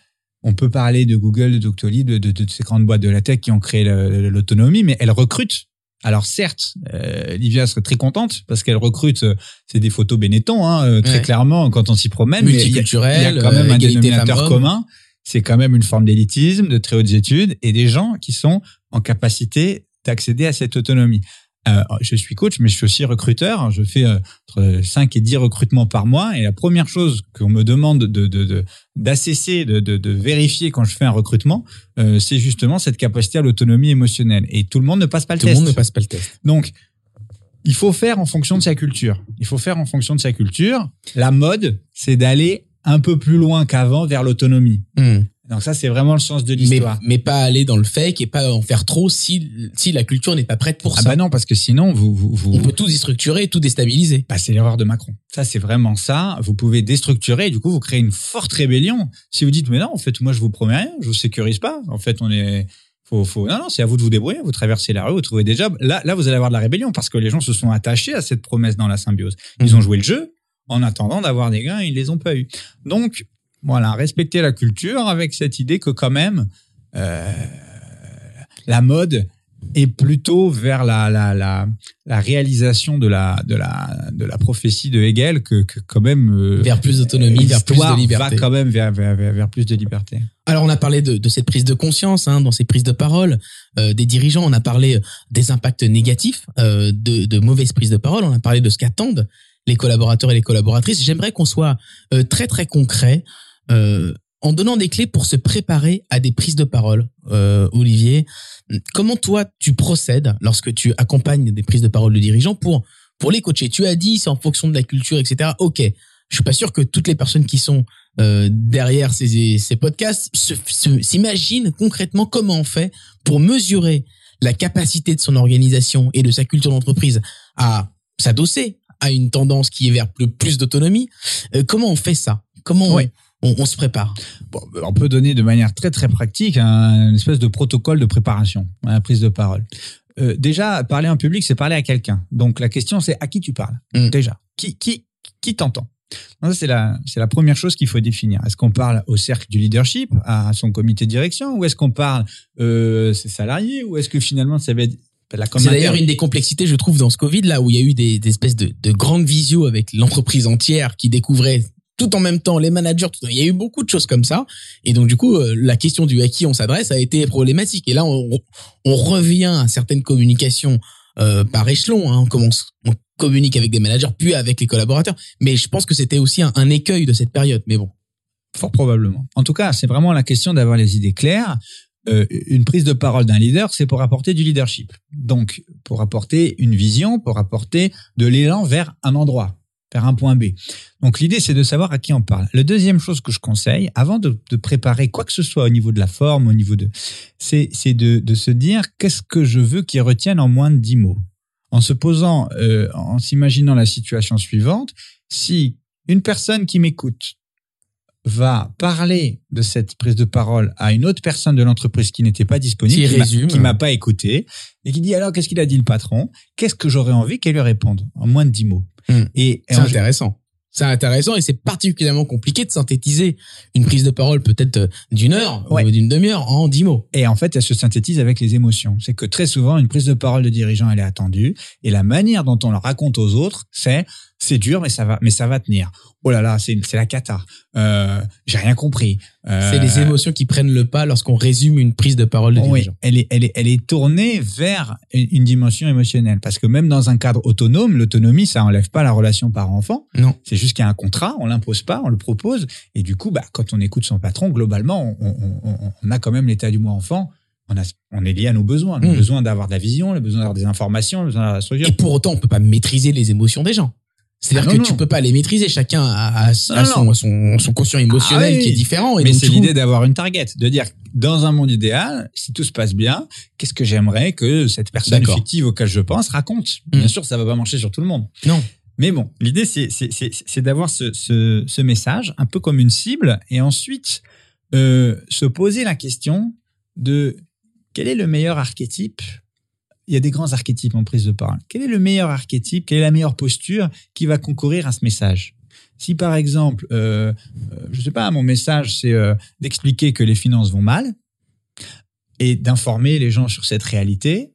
on peut parler de Google, de Doctolib, de, de, de ces grandes boîtes de la tech qui ont créé l'autonomie, mais elles recrutent. Alors certes, euh, Livia serait très contente parce qu'elle recrute, euh, c'est des photos Benetton, hein, euh, très Ouais. clairement quand on s'y promène. mais il y a- Multiculturel, il y a quand même euh, un égalité dénominateur commun. C'est quand même une forme d'élitisme, de très hautes études et des gens qui sont en capacité d'accéder à cette autonomie. Euh, je suis coach, mais je suis aussi recruteur. Je fais euh, entre 5 et 10 recrutements par mois. Et la première chose qu'on me demande de, d'assesser, de, de, de vérifier quand je fais un recrutement, euh, c'est justement cette capacité à l'autonomie émotionnelle. Et tout le monde ne passe pas le Tout le test. monde ne passe pas le test. Donc, il faut faire en fonction de sa culture. Il faut faire en fonction de sa culture. La mode, c'est d'aller un peu plus loin qu'avant vers l'autonomie. Hmm. Donc ça, c'est vraiment le sens de l'histoire. mais pas aller dans le fake et pas en faire trop si, si la culture n'est pas prête pour Ah ça. bah non, parce que sinon, vous, vous, vous, On peut tout déstructurer, tout déstabiliser. Bah, c'est l'erreur de Macron. Ça, c'est vraiment ça. Vous pouvez déstructurer et du coup, vous créez une forte rébellion. Si vous dites, mais non, en fait, moi, je vous promets rien, je vous sécurise pas. En fait, on est, faut, faut, non, non, c'est à vous de vous débrouiller. Vous traversez la rue, vous trouvez des jobs. Là, là, vous allez avoir de la rébellion parce que les gens se sont attachés à cette promesse dans la symbiose. Ils Mhm. ont joué le jeu en attendant d'avoir des gains, ils les ont pas eu. Donc, voilà, respecter la culture avec cette idée que quand même, euh, la mode est plutôt vers la, la, la, la réalisation de la, de, la, de la prophétie de Hegel que, que quand même euh, Vers plus d'autonomie, vers plus de liberté. va quand même vers, vers, vers, vers plus de liberté. Alors on a parlé de, de cette prise de conscience hein, dans ces prises de parole euh, des dirigeants. On a parlé des impacts négatifs, euh, de, de mauvaises prises de parole. On a parlé de ce qu'attendent les collaborateurs et les collaboratrices. J'aimerais qu'on soit très très concret euh, en donnant des clés pour se préparer à des prises de parole. Euh, Olivier, comment toi tu procèdes lorsque tu accompagnes des prises de parole de dirigeants pour pour les coacher? Tu as dit c'est en fonction de la culture, etc. Ok, je suis pas sûr que toutes les personnes qui sont euh, derrière ces, ces podcasts s'imaginent concrètement comment on fait pour mesurer la capacité de son organisation et de sa culture d'entreprise à s'adosser à une tendance qui est vers plus d'autonomie. Euh, comment on fait ça? Comment on, on se prépare Bon, on peut donner de manière très très pratique un, une espèce de protocole de préparation à la prise de parole. Euh, déjà, parler en public, c'est parler à quelqu'un. Donc la question, c'est à qui tu parles Mm. Déjà, qui qui qui t'entend? C'est la c'est la première chose qu'il faut définir. Est-ce qu'on parle au cercle du leadership, à son comité de direction, ou est-ce qu'on parle euh, ses salariés, ou est-ce que finalement ça va être C'est d'ailleurs une des complexités, je trouve, dans ce Covid, là où il y a eu des, des espèces de, de grandes visios avec l'entreprise entière qui découvrait tout en même temps les managers. il y a eu beaucoup de choses comme ça. Et donc, du coup, euh, la question du à qui on s'adresse a été problématique. Et là, on, on revient à certaines communications euh, par échelon. Hein. On commence, on communique avec des managers, puis avec les collaborateurs. Mais je pense que c'était aussi un, un écueil de cette période. Mais bon. Fort probablement. En tout cas, c'est vraiment la question d'avoir les idées claires. Euh, une prise de parole d'un leader, c'est pour apporter du leadership. Donc, pour apporter une vision, pour apporter de l'élan vers un endroit, vers un point B. Donc, l'idée, c'est de savoir à qui on parle. La deuxième chose que je conseille, avant de, de préparer quoi que ce soit au niveau de la forme, au niveau de, c'est, c'est de, de se dire qu'est-ce que je veux qu'ils retiennent en moins de dix mots. En se posant, euh, en s'imaginant la situation suivante, si une personne qui m'écoute va parler de cette prise de parole à une autre personne de l'entreprise qui n'était pas disponible, Qui résume. qui m'a pas écouté, et qui dit alors qu'est-ce qu'il a dit le patron? Qu'est-ce que j'aurais envie qu'elle lui réponde en moins de dix mots? Hmm. Et, C'est intéressant. C'est intéressant et c'est particulièrement compliqué de synthétiser une prise de parole peut-être euh, d'une heure Ouais. ou d'une demi-heure en dix mots. Et en fait, elle se synthétise avec les émotions. C'est que très souvent, une prise de parole de dirigeant, elle est attendue. Et la manière dont on le raconte aux autres, c'est c'est dur, mais ça va, mais ça va tenir. Oh là là, c'est la cata. Euh, J'ai rien compris. Euh, C'est les émotions qui prennent le pas lorsqu'on résume une prise de parole de Oui, elle est, elle est, elle est tournée vers une dimension émotionnelle. Parce que même dans un cadre autonome, l'autonomie, ça enlève pas la relation parent-enfant. Non. C'est juste qu'il y a un contrat, on l'impose pas, on le propose. Et du coup, bah, quand on écoute son patron, globalement, on, on- on- on a quand même l'état du moi enfant. On, a, on est lié à nos besoins. Le Mm. besoin d'avoir de la vision, le besoin d'avoir des informations, le besoin d'avoir la structure. Et pour autant, on peut pas maîtriser les émotions des gens. C'est-à-dire Ah, non, que tu non. peux pas les maîtriser. Chacun a, a- a Non, son, son, son quotient émotionnel Ah oui. qui est différent. Et Mais c'est l'idée d'avoir une target, de dire dans un monde idéal, si tout se passe bien, qu'est-ce que j'aimerais que cette personne fictive auquel je pense raconte? Mm. Bien sûr, ça va pas marcher sur tout le monde. Non. Mais bon, l'idée c'est c'est c'est c'est d'avoir ce, ce ce message un peu comme une cible et ensuite euh, se poser la question de quel est le meilleur archétype. Il y a des grands archétypes en prise de parole. Quel est le meilleur archétype? Quelle est la meilleure posture qui va concourir à ce message? Si par exemple, euh, euh, je sais pas, mon message c'est euh, d'expliquer que les finances vont mal et d'informer les gens sur cette réalité,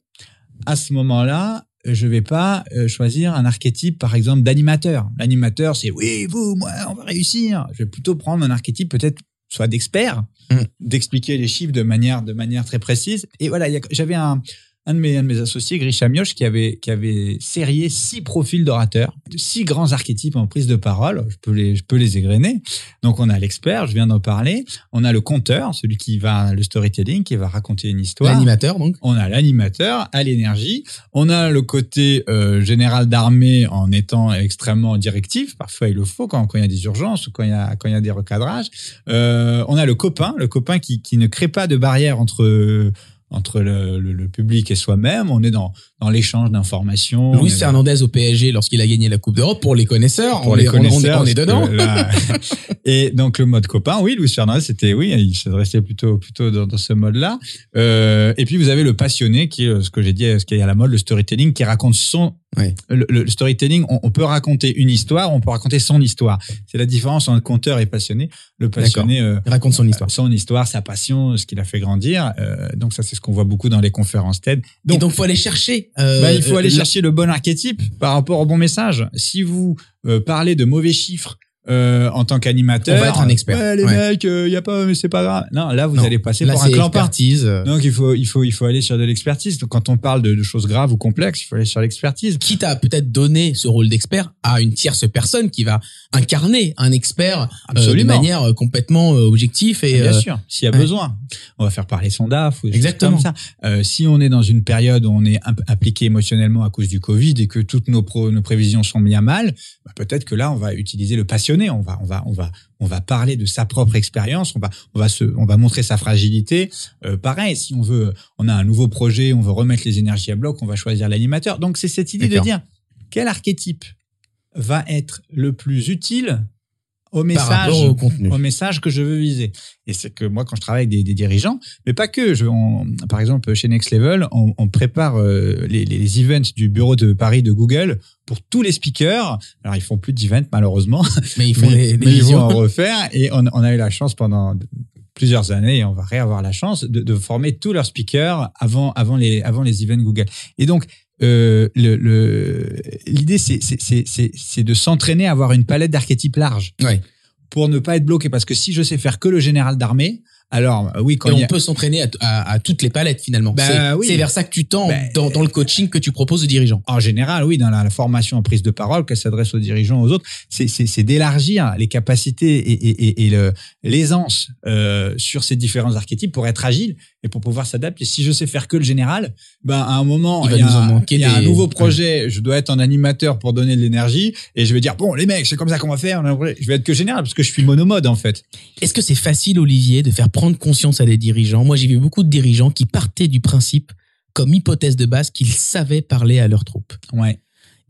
à ce moment-là, je vais pas choisir un archétype, par exemple, d'animateur. L'animateur, c'est oui, vous, moi, on va réussir. Je vais plutôt prendre un archétype peut-être soit d'expert, Mm. d'expliquer les chiffres de manière de manière très précise. Et voilà, j'avais un un de mes, un de mes associés, Grisha Mioche, qui avait, qui avait sérié six profils d'orateurs, six grands archétypes en prise de parole. Je peux les, je peux les égrener. Donc, on a l'expert, je viens d'en parler. On a le conteur, celui qui va, le storytelling, qui va raconter une histoire. L'animateur, donc. On a l'animateur à l'énergie. On a le côté euh, général d'armée en étant extrêmement directif. Parfois, il le faut quand, quand il y a des urgences ou quand il y a, quand il y a des recadrages. Euh, on a le copain, le copain qui, qui ne crée pas de barrière entre entre le, le- le public et soi-même. On est dans, dans l'échange d'informations. On Luis Fernandez au PSG lorsqu'il a gagné la Coupe d'Europe pour les connaisseurs. pour on les est, on est- connaisseurs. On est, parce dedans. là- et donc le mode copain, oui, Louis Fernandez, c'était oui, il s'adressait plutôt plutôt dans, dans ce mode-là. Euh, et puis vous avez le passionné, qui est euh, ce que j'ai dit, ce qui est à la mode, le storytelling, qui raconte son. Le, le storytelling, on, on peut raconter une histoire, on peut raconter son histoire. C'est la différence entre conteur et passionné. Le passionné. euh, Il raconte son histoire. son histoire, sa passion, ce qui l'a fait grandir. Euh, donc ça, c'est ce qu'on voit beaucoup dans les conférences TED. Donc, et donc, faut aller chercher. Euh, Bah, il faut aller euh, chercher le bon archétype par rapport au bon message. Si vous euh, parlez de mauvais chiffres euh, en tant qu'animateur, On va être un expert. Ouais, les Ouais. mecs, il y a pas, mais c'est pas grave. Non, là vous Non. allez passer Là, pour un clampin. expertise. euh, Donc il faut, il faut, il faut aller sur de l'expertise. Donc quand on parle de, de choses graves ou complexes, il faut aller sur l'expertise. quitte à peut-être donner ce rôle d'expert à une tierce personne qui va incarner un expert euh, de manière euh, complètement euh, objective et Bien euh, sûr, s'il y a ouais. besoin, on va faire parler son DAF ou des choses Exactement. comme ça. Euh, si on est dans une période où on est impliqué émotionnellement à cause du Covid et que toutes nos, pro- nos prévisions sont à mal, bah, peut-être que là on va utiliser le On va, on va, on va, on va parler de sa propre expérience. On va, on va se, on va montrer sa fragilité. Euh, pareil, si on veut, on a un nouveau projet, on veut remettre les énergies à bloc, on va choisir l'animateur. Donc c'est cette idée de dire quel archétype va être le plus utile au message au message que je veux viser. Et c'est que moi, quand je travaille avec des, des dirigeants, mais pas que, je, on- par exemple, chez Next Level, on, on prépare euh, les, les, events du bureau de Paris de Google pour tous les speakers. Alors, ils font plus d'events, malheureusement, Mais ils font mais, les, les mais ils vont en refaire. Et on, on a eu la chance pendant plusieurs années, et on va réavoir la chance de, de former tous leurs speakers avant, avant, les, avant les events Google. Et donc, euh, le- le- l'idée, c'est de s'entraîner à avoir une palette d'archétypes large Ouais. pour ne pas être bloqué. Parce que si je sais faire que le général d'armée, alors euh, oui, quand Et on a- peut s'entraîner à, à- à toutes les palettes finalement. Bah, c'est oui. vers ça que tu tends Bah, dans, dans le coaching que tu proposes aux dirigeants. en général, oui, dans la, la formation en prise de parole qu'elle s'adresse aux dirigeants, aux autres, c'est- d'élargir les capacités et, et, et, et le- l'aisance euh, sur ces différents archétypes pour être agile et pour pouvoir s'adapter. Si je sais faire que le général, ben à un moment, Il il y a, il y un nouveau projet, je dois être en animateur pour donner de l'énergie et je vais dire bon les mecs, c'est comme ça qu'on va faire. Je vais être que général parce que je suis monomode en fait. Est-ce que c'est facile, Olivier, de faire prendre conscience à des dirigeants? Moi, j'ai vu beaucoup de dirigeants qui partaient du principe, comme hypothèse de base, qu'ils savaient parler à leurs troupes. Ouais.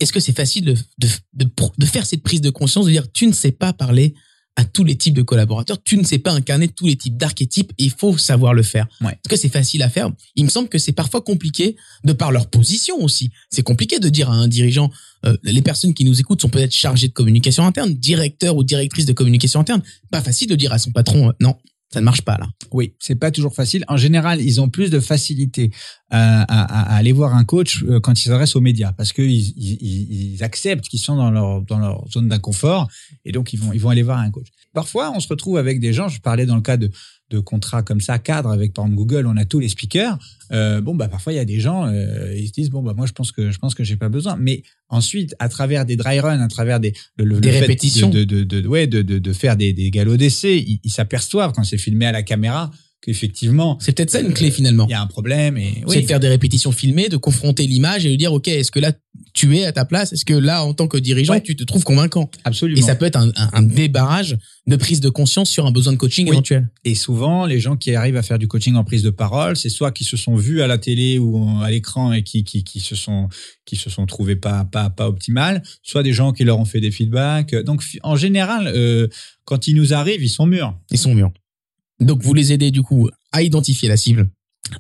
Est-ce que c'est facile de, de, de faire cette prise de conscience, de dire tu ne sais pas parler à tous les types de collaborateurs, tu ne sais pas incarner tous les types d'archétypes, et il faut savoir le faire. Ouais. Est-ce que c'est facile à faire Il me semble que c'est parfois compliqué de par leur position aussi. C'est compliqué de dire à un dirigeant, euh, les personnes qui nous écoutent sont peut-être chargées de communication interne, directeur ou directrice de communication interne. Pas facile de dire à son patron, euh, non, ça ne marche pas là. Oui, c'est pas toujours facile. En général, ils ont plus de facilité à, à- aller voir un coach euh, quand ils s'adressent aux médias parce qu'ils ils, ils- ils acceptent qu'ils sont dans leur, dans leur zone d'inconfort et donc ils vont, ils vont aller voir un coach. Parfois, on se retrouve avec des gens, je parlais dans le cas de, de contrats comme ça, cadre avec par exemple Google, on a tous les speakers. Euh, bon, bah parfois, il y a des gens, euh, ils se disent, bon, bah moi, je pense que je pense que j'ai pas besoin. Mais ensuite, à travers des dry runs, à travers des, le- le- Des le répétitions. de, de, de, de- ouais, de, de, de faire des, des galops d'essai, ils s'aperçoivent quand c'est filmé à la caméra qu'effectivement, C'est peut-être ça une clé finalement. il y a un problème et C'est oui, de faire des répétitions filmées, de confronter l'image et de dire, OK, est-ce que là, tu es à ta place? Est-ce que là, en tant que dirigeant, Ouais. tu te trouves convaincant? Absolument. Et ça peut être un, un- un débarrage de prise de conscience sur un besoin de coaching Oui. éventuel. Et souvent, les gens qui arrivent à faire du coaching en prise de parole, c'est soit qui se sont vus à la télé ou à l'écran et qui, qui, qui se sont qui se sont trouvés pas pas pas optimal, soit des gens qui leur ont fait des feedbacks. Donc en général, euh, quand ils nous arrivent, ils sont mûrs. Ils sont mûrs. Donc, vous les aidez du coup à identifier la cible,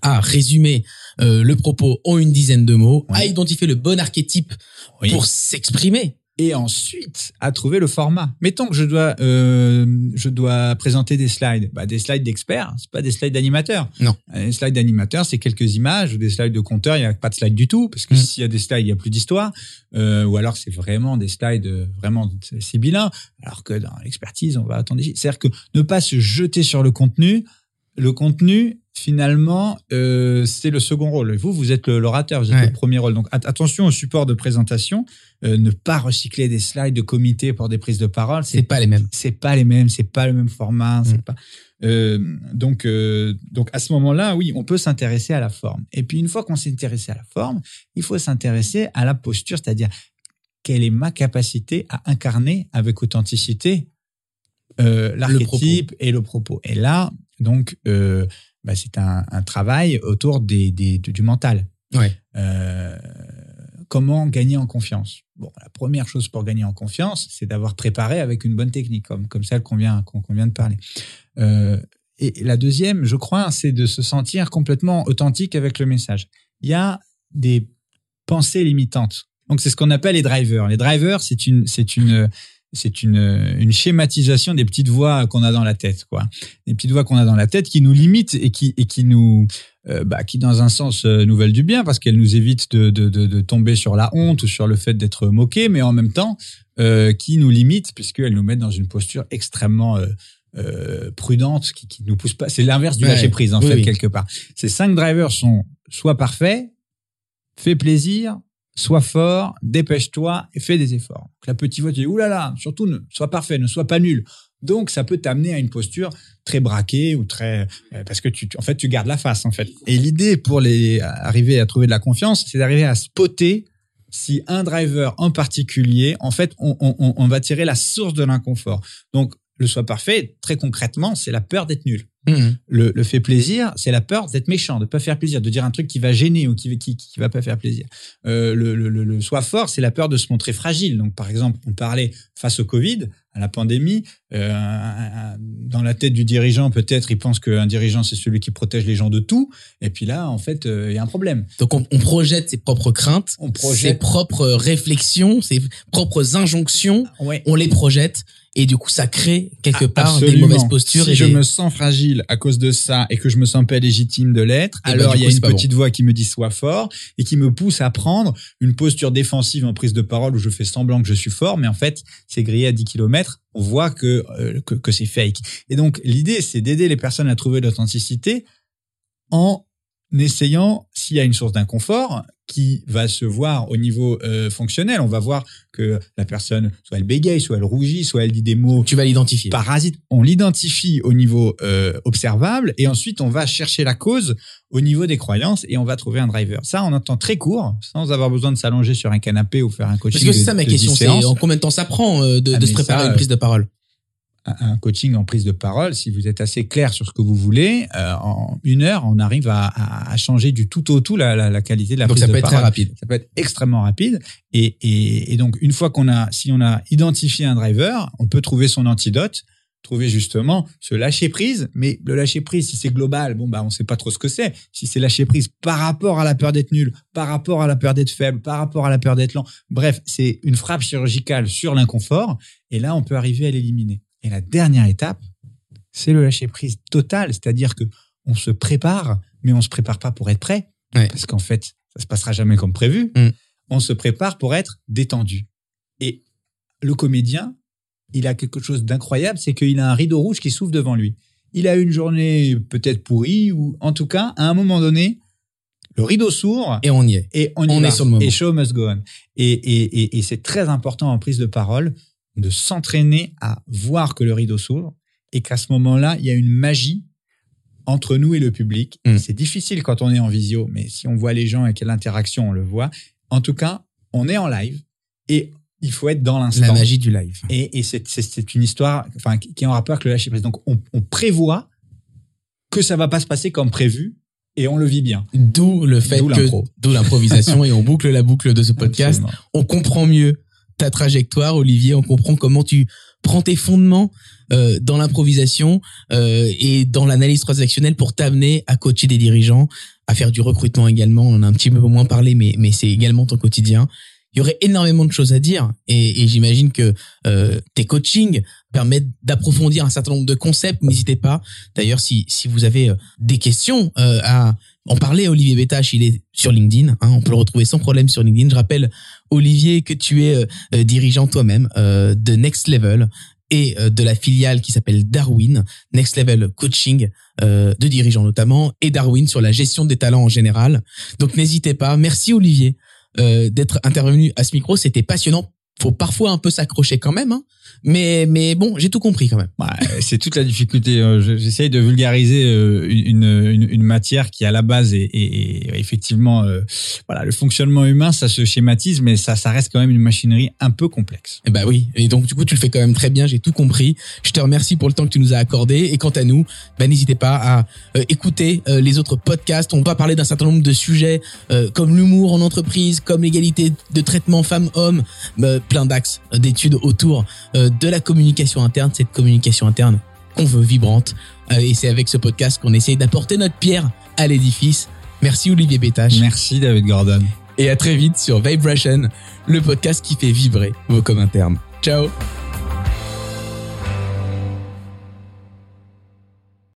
à résumer euh, le propos en une dizaine de mots, Oui. à identifier le bon archétype Oui. pour s'exprimer. Et ensuite à trouver le format. Mettons que je dois euh, je dois présenter des slides, bah, des slides d'experts, c'est pas des slides d'animateurs. Non. Les slides d'animateurs, c'est quelques images ou des slides de compteurs, il y a pas de slides du tout parce que Mm. s'il y a des slides, il y a plus d'histoire. Euh, ou alors c'est vraiment des slides euh, vraiment sibyllins, alors que dans l'expertise, on va attendre. C'est-à-dire que ne pas se jeter sur le contenu. Le contenu, finalement, euh, c'est le second rôle. Vous, vous êtes l'orateur, vous êtes Ouais. le premier rôle. Donc at- attention au support de présentation. Euh, ne pas recycler des slides de comité pour des prises de parole. C'est pas les mêmes. C'est pas les mêmes, c'est pas le même format. C'est Mm. pas. Euh, donc, donc à ce moment-là, oui, on peut s'intéresser à la forme. Et puis une fois qu'on s'est intéressé à la forme, il faut s'intéresser à la posture, c'est-à-dire quelle est ma capacité à incarner avec authenticité l'archétype et le propos. Et là, donc, euh, bah, c'est un, un travail autour des, des, du mental. Ouais. Euh, comment gagner en confiance? Bon, la première chose pour gagner en confiance, c'est d'avoir préparé avec une bonne technique, comme, comme celle qu'on vient, qu'on qu'on vient de parler. Euh, et la deuxième, je crois, c'est de se sentir complètement authentique avec le message. Il y a des pensées limitantes. Donc, c'est ce qu'on appelle les drivers. Les drivers, c'est une, c'est une, c'est une, une schématisation des petites voix qu'on a dans la tête, quoi. Des petites voix qu'on a dans la tête qui nous limitent et qui, et qui nous, euh, bah, qui dans un sens euh, nous veulent du bien parce qu'elles nous évitent de, de, de, de tomber sur la honte ou sur le fait d'être moqué, mais en même temps euh, qui nous limitent puisqu'elles nous mettent dans une posture extrêmement euh, euh, prudente qui, qui nous pousse pas. C'est l'inverse du Ouais. lâcher prise en Oui, fait oui. quelque part. Ces cinq drivers sont soit parfaits, fais plaisir, sois fort, dépêche-toi et fais des efforts. La petite voix te dit oulala, surtout ne sois parfait, ne sois pas nul. Donc ça peut t'amener à une posture très braquée ou très euh, parce que tu en fait tu gardes la face en fait. Et l'idée pour les arriver à trouver de la confiance, c'est d'arriver à spotter si un driver en particulier, en fait, on, on, va tirer la source de l'inconfort. Donc le soit parfait, très concrètement, c'est la peur d'être nul. Mhm. Le, le fait plaisir, c'est la peur d'être méchant, de pas faire plaisir, de dire un truc qui va gêner ou qui qui, qui va pas faire plaisir. Euh, le, le, soi fort, c'est la peur de se montrer fragile. Donc par exemple, on parlait face au Covid, à la pandémie, euh, dans la tête du dirigeant, peut-être, il pense qu'un dirigeant c'est celui qui protège les gens de tout. Et puis là, en fait, euh, il y a un problème. Donc, on, on projette ses propres craintes, On projette- ses propres réflexions, ses propres injonctions. Ouais. On les projette et du coup, ça crée quelque Ah, part des mauvaises postures. Si et je des- me sens fragile à cause de ça et que je me sens pas légitime de l'être, Eh ben, alors il y a une bon. petite voix qui me dit sois fort et qui me pousse à prendre une posture défensive en prise de parole où je fais semblant que je suis fort, mais en fait c'est grillé à 10 km. On voit que euh, que, que c'est fake. Et donc l'idée c'est d'aider les personnes à trouver l'authenticité en essayant s'il y a une source d'inconfort qui va se voir au niveau euh, fonctionnel. On va voir que la personne, soit elle bégaye, soit elle rougit, soit elle dit des mots tu vas l'identifier. parasite, on l'identifie au niveau euh, observable et ensuite on va chercher la cause au niveau des croyances et on va trouver un driver. Ça, on entend très court, sans avoir besoin de s'allonger sur un canapé ou faire un coaching. Parce que c'est ça ma question, 10 c'est en combien de temps ça prend euh, de, Ah, de se préparer à une prise de parole? Un coaching en prise de parole, si vous êtes assez clair sur ce que vous voulez, euh, en une heure, on arrive à, à- à changer du tout au tout la, la, la qualité de la Donc prise ça de peut être très parole. rapide. Ça peut être extrêmement rapide. Et, et, et donc, une fois qu'on a, si on a identifié un driver, on peut trouver son antidote, trouver justement ce lâcher prise. Mais le lâcher prise, si c'est global, bon, bah, on sait pas trop ce que c'est. Si c'est lâcher prise par rapport à la peur d'être nul, par rapport à la peur d'être faible, par rapport à la peur d'être lent. Bref, c'est une frappe chirurgicale sur l'inconfort. Et là, on peut arriver à l'éliminer. Et la dernière étape, c'est le lâcher prise total. C'est-à-dire que on se prépare, mais on se prépare pas pour être prêt. Ouais. Parce qu'en fait, ça se passera jamais comme prévu Mm. on se prépare pour être détendu. Et le comédien, il a quelque chose d'incroyable, c'est qu'il a un rideau rouge qui s'ouvre devant lui. Il a une journée peut-être pourrie, ou en tout cas, à un moment donné, le rideau s'ouvre Et on y est. et on, y on va. est sur le moment. Et show must go on. Et, et, et, et c'est très important en prise de parole de s'entraîner à voir que le rideau s'ouvre et qu'à ce moment-là, il y a une magie entre nous et le public. Mm. C'est difficile quand on est en visio, mais si on voit les gens et quelle interaction on le voit. En tout cas, on est en live et il faut être dans l'instant. La magie du live. Et, et c'est, c'est, c'est une histoire enfin, qui est en rapport avec le lâcher prise. Donc, on, on prévoit que ça va pas se passer comme prévu et on le vit bien. D'où le fait D'où que l'impro. d'où l'improvisation et on boucle la boucle de ce podcast. Absolument. On comprend mieux ta trajectoire, Olivier. On comprend comment tu prends tes fondements euh, dans l'improvisation euh, et dans l'analyse transactionnelle pour t'amener à coacher des dirigeants, à faire du recrutement également. On en a un petit peu moins parlé, mais mais c'est également ton quotidien. Il y aurait énormément de choses à dire et, j'imagine que euh, tes coachings permettent d'approfondir un certain nombre de concepts. N'hésitez pas. D'ailleurs, si si vous avez des questions à en parler, Olivier Bétache, il est sur LinkedIn. hein, on peut le retrouver sans problème sur LinkedIn. Je rappelle, Olivier, que tu es euh, euh, dirigeant toi-même euh, de Next Level et euh, de la filiale qui s'appelle Darwin, Next Level Coaching, euh, de dirigeants notamment, et Darwin sur la gestion des talents en général. Donc n'hésitez pas. Merci Olivier euh, d'être intervenu à ce micro. C'était passionnant. Faut parfois un peu s'accrocher quand même, hein. Mais mais bon, j'ai tout compris quand même. Ouais, c'est toute la difficulté. Euh, je- J'essaye de vulgariser euh, une, une, une matière qui, à la base, est, est- est effectivement, euh, voilà, le fonctionnement humain, ça se schématise, mais ça, ça reste quand même une machinerie un peu complexe. Eh bah oui, et donc du coup tu le fais quand même très bien, j'ai tout compris. Je te remercie pour le temps que tu nous as accordé et quant à nous, bah, n'hésitez pas à euh, écouter euh, les autres podcasts. On va parler d'un certain nombre de sujets comme l'humour en entreprise, comme l'égalité de traitement femmes-hommes, plein d'axes d'études autour euh, de la communication interne, cette communication interne qu'on veut vibrante. Euh, et c'est avec ce podcast qu'on essaye d'apporter notre pierre à l'édifice. Merci Olivier Bétache. Merci, David Gordon. Et à très vite sur Vibration, le podcast qui fait vibrer vos communs internes. Ciao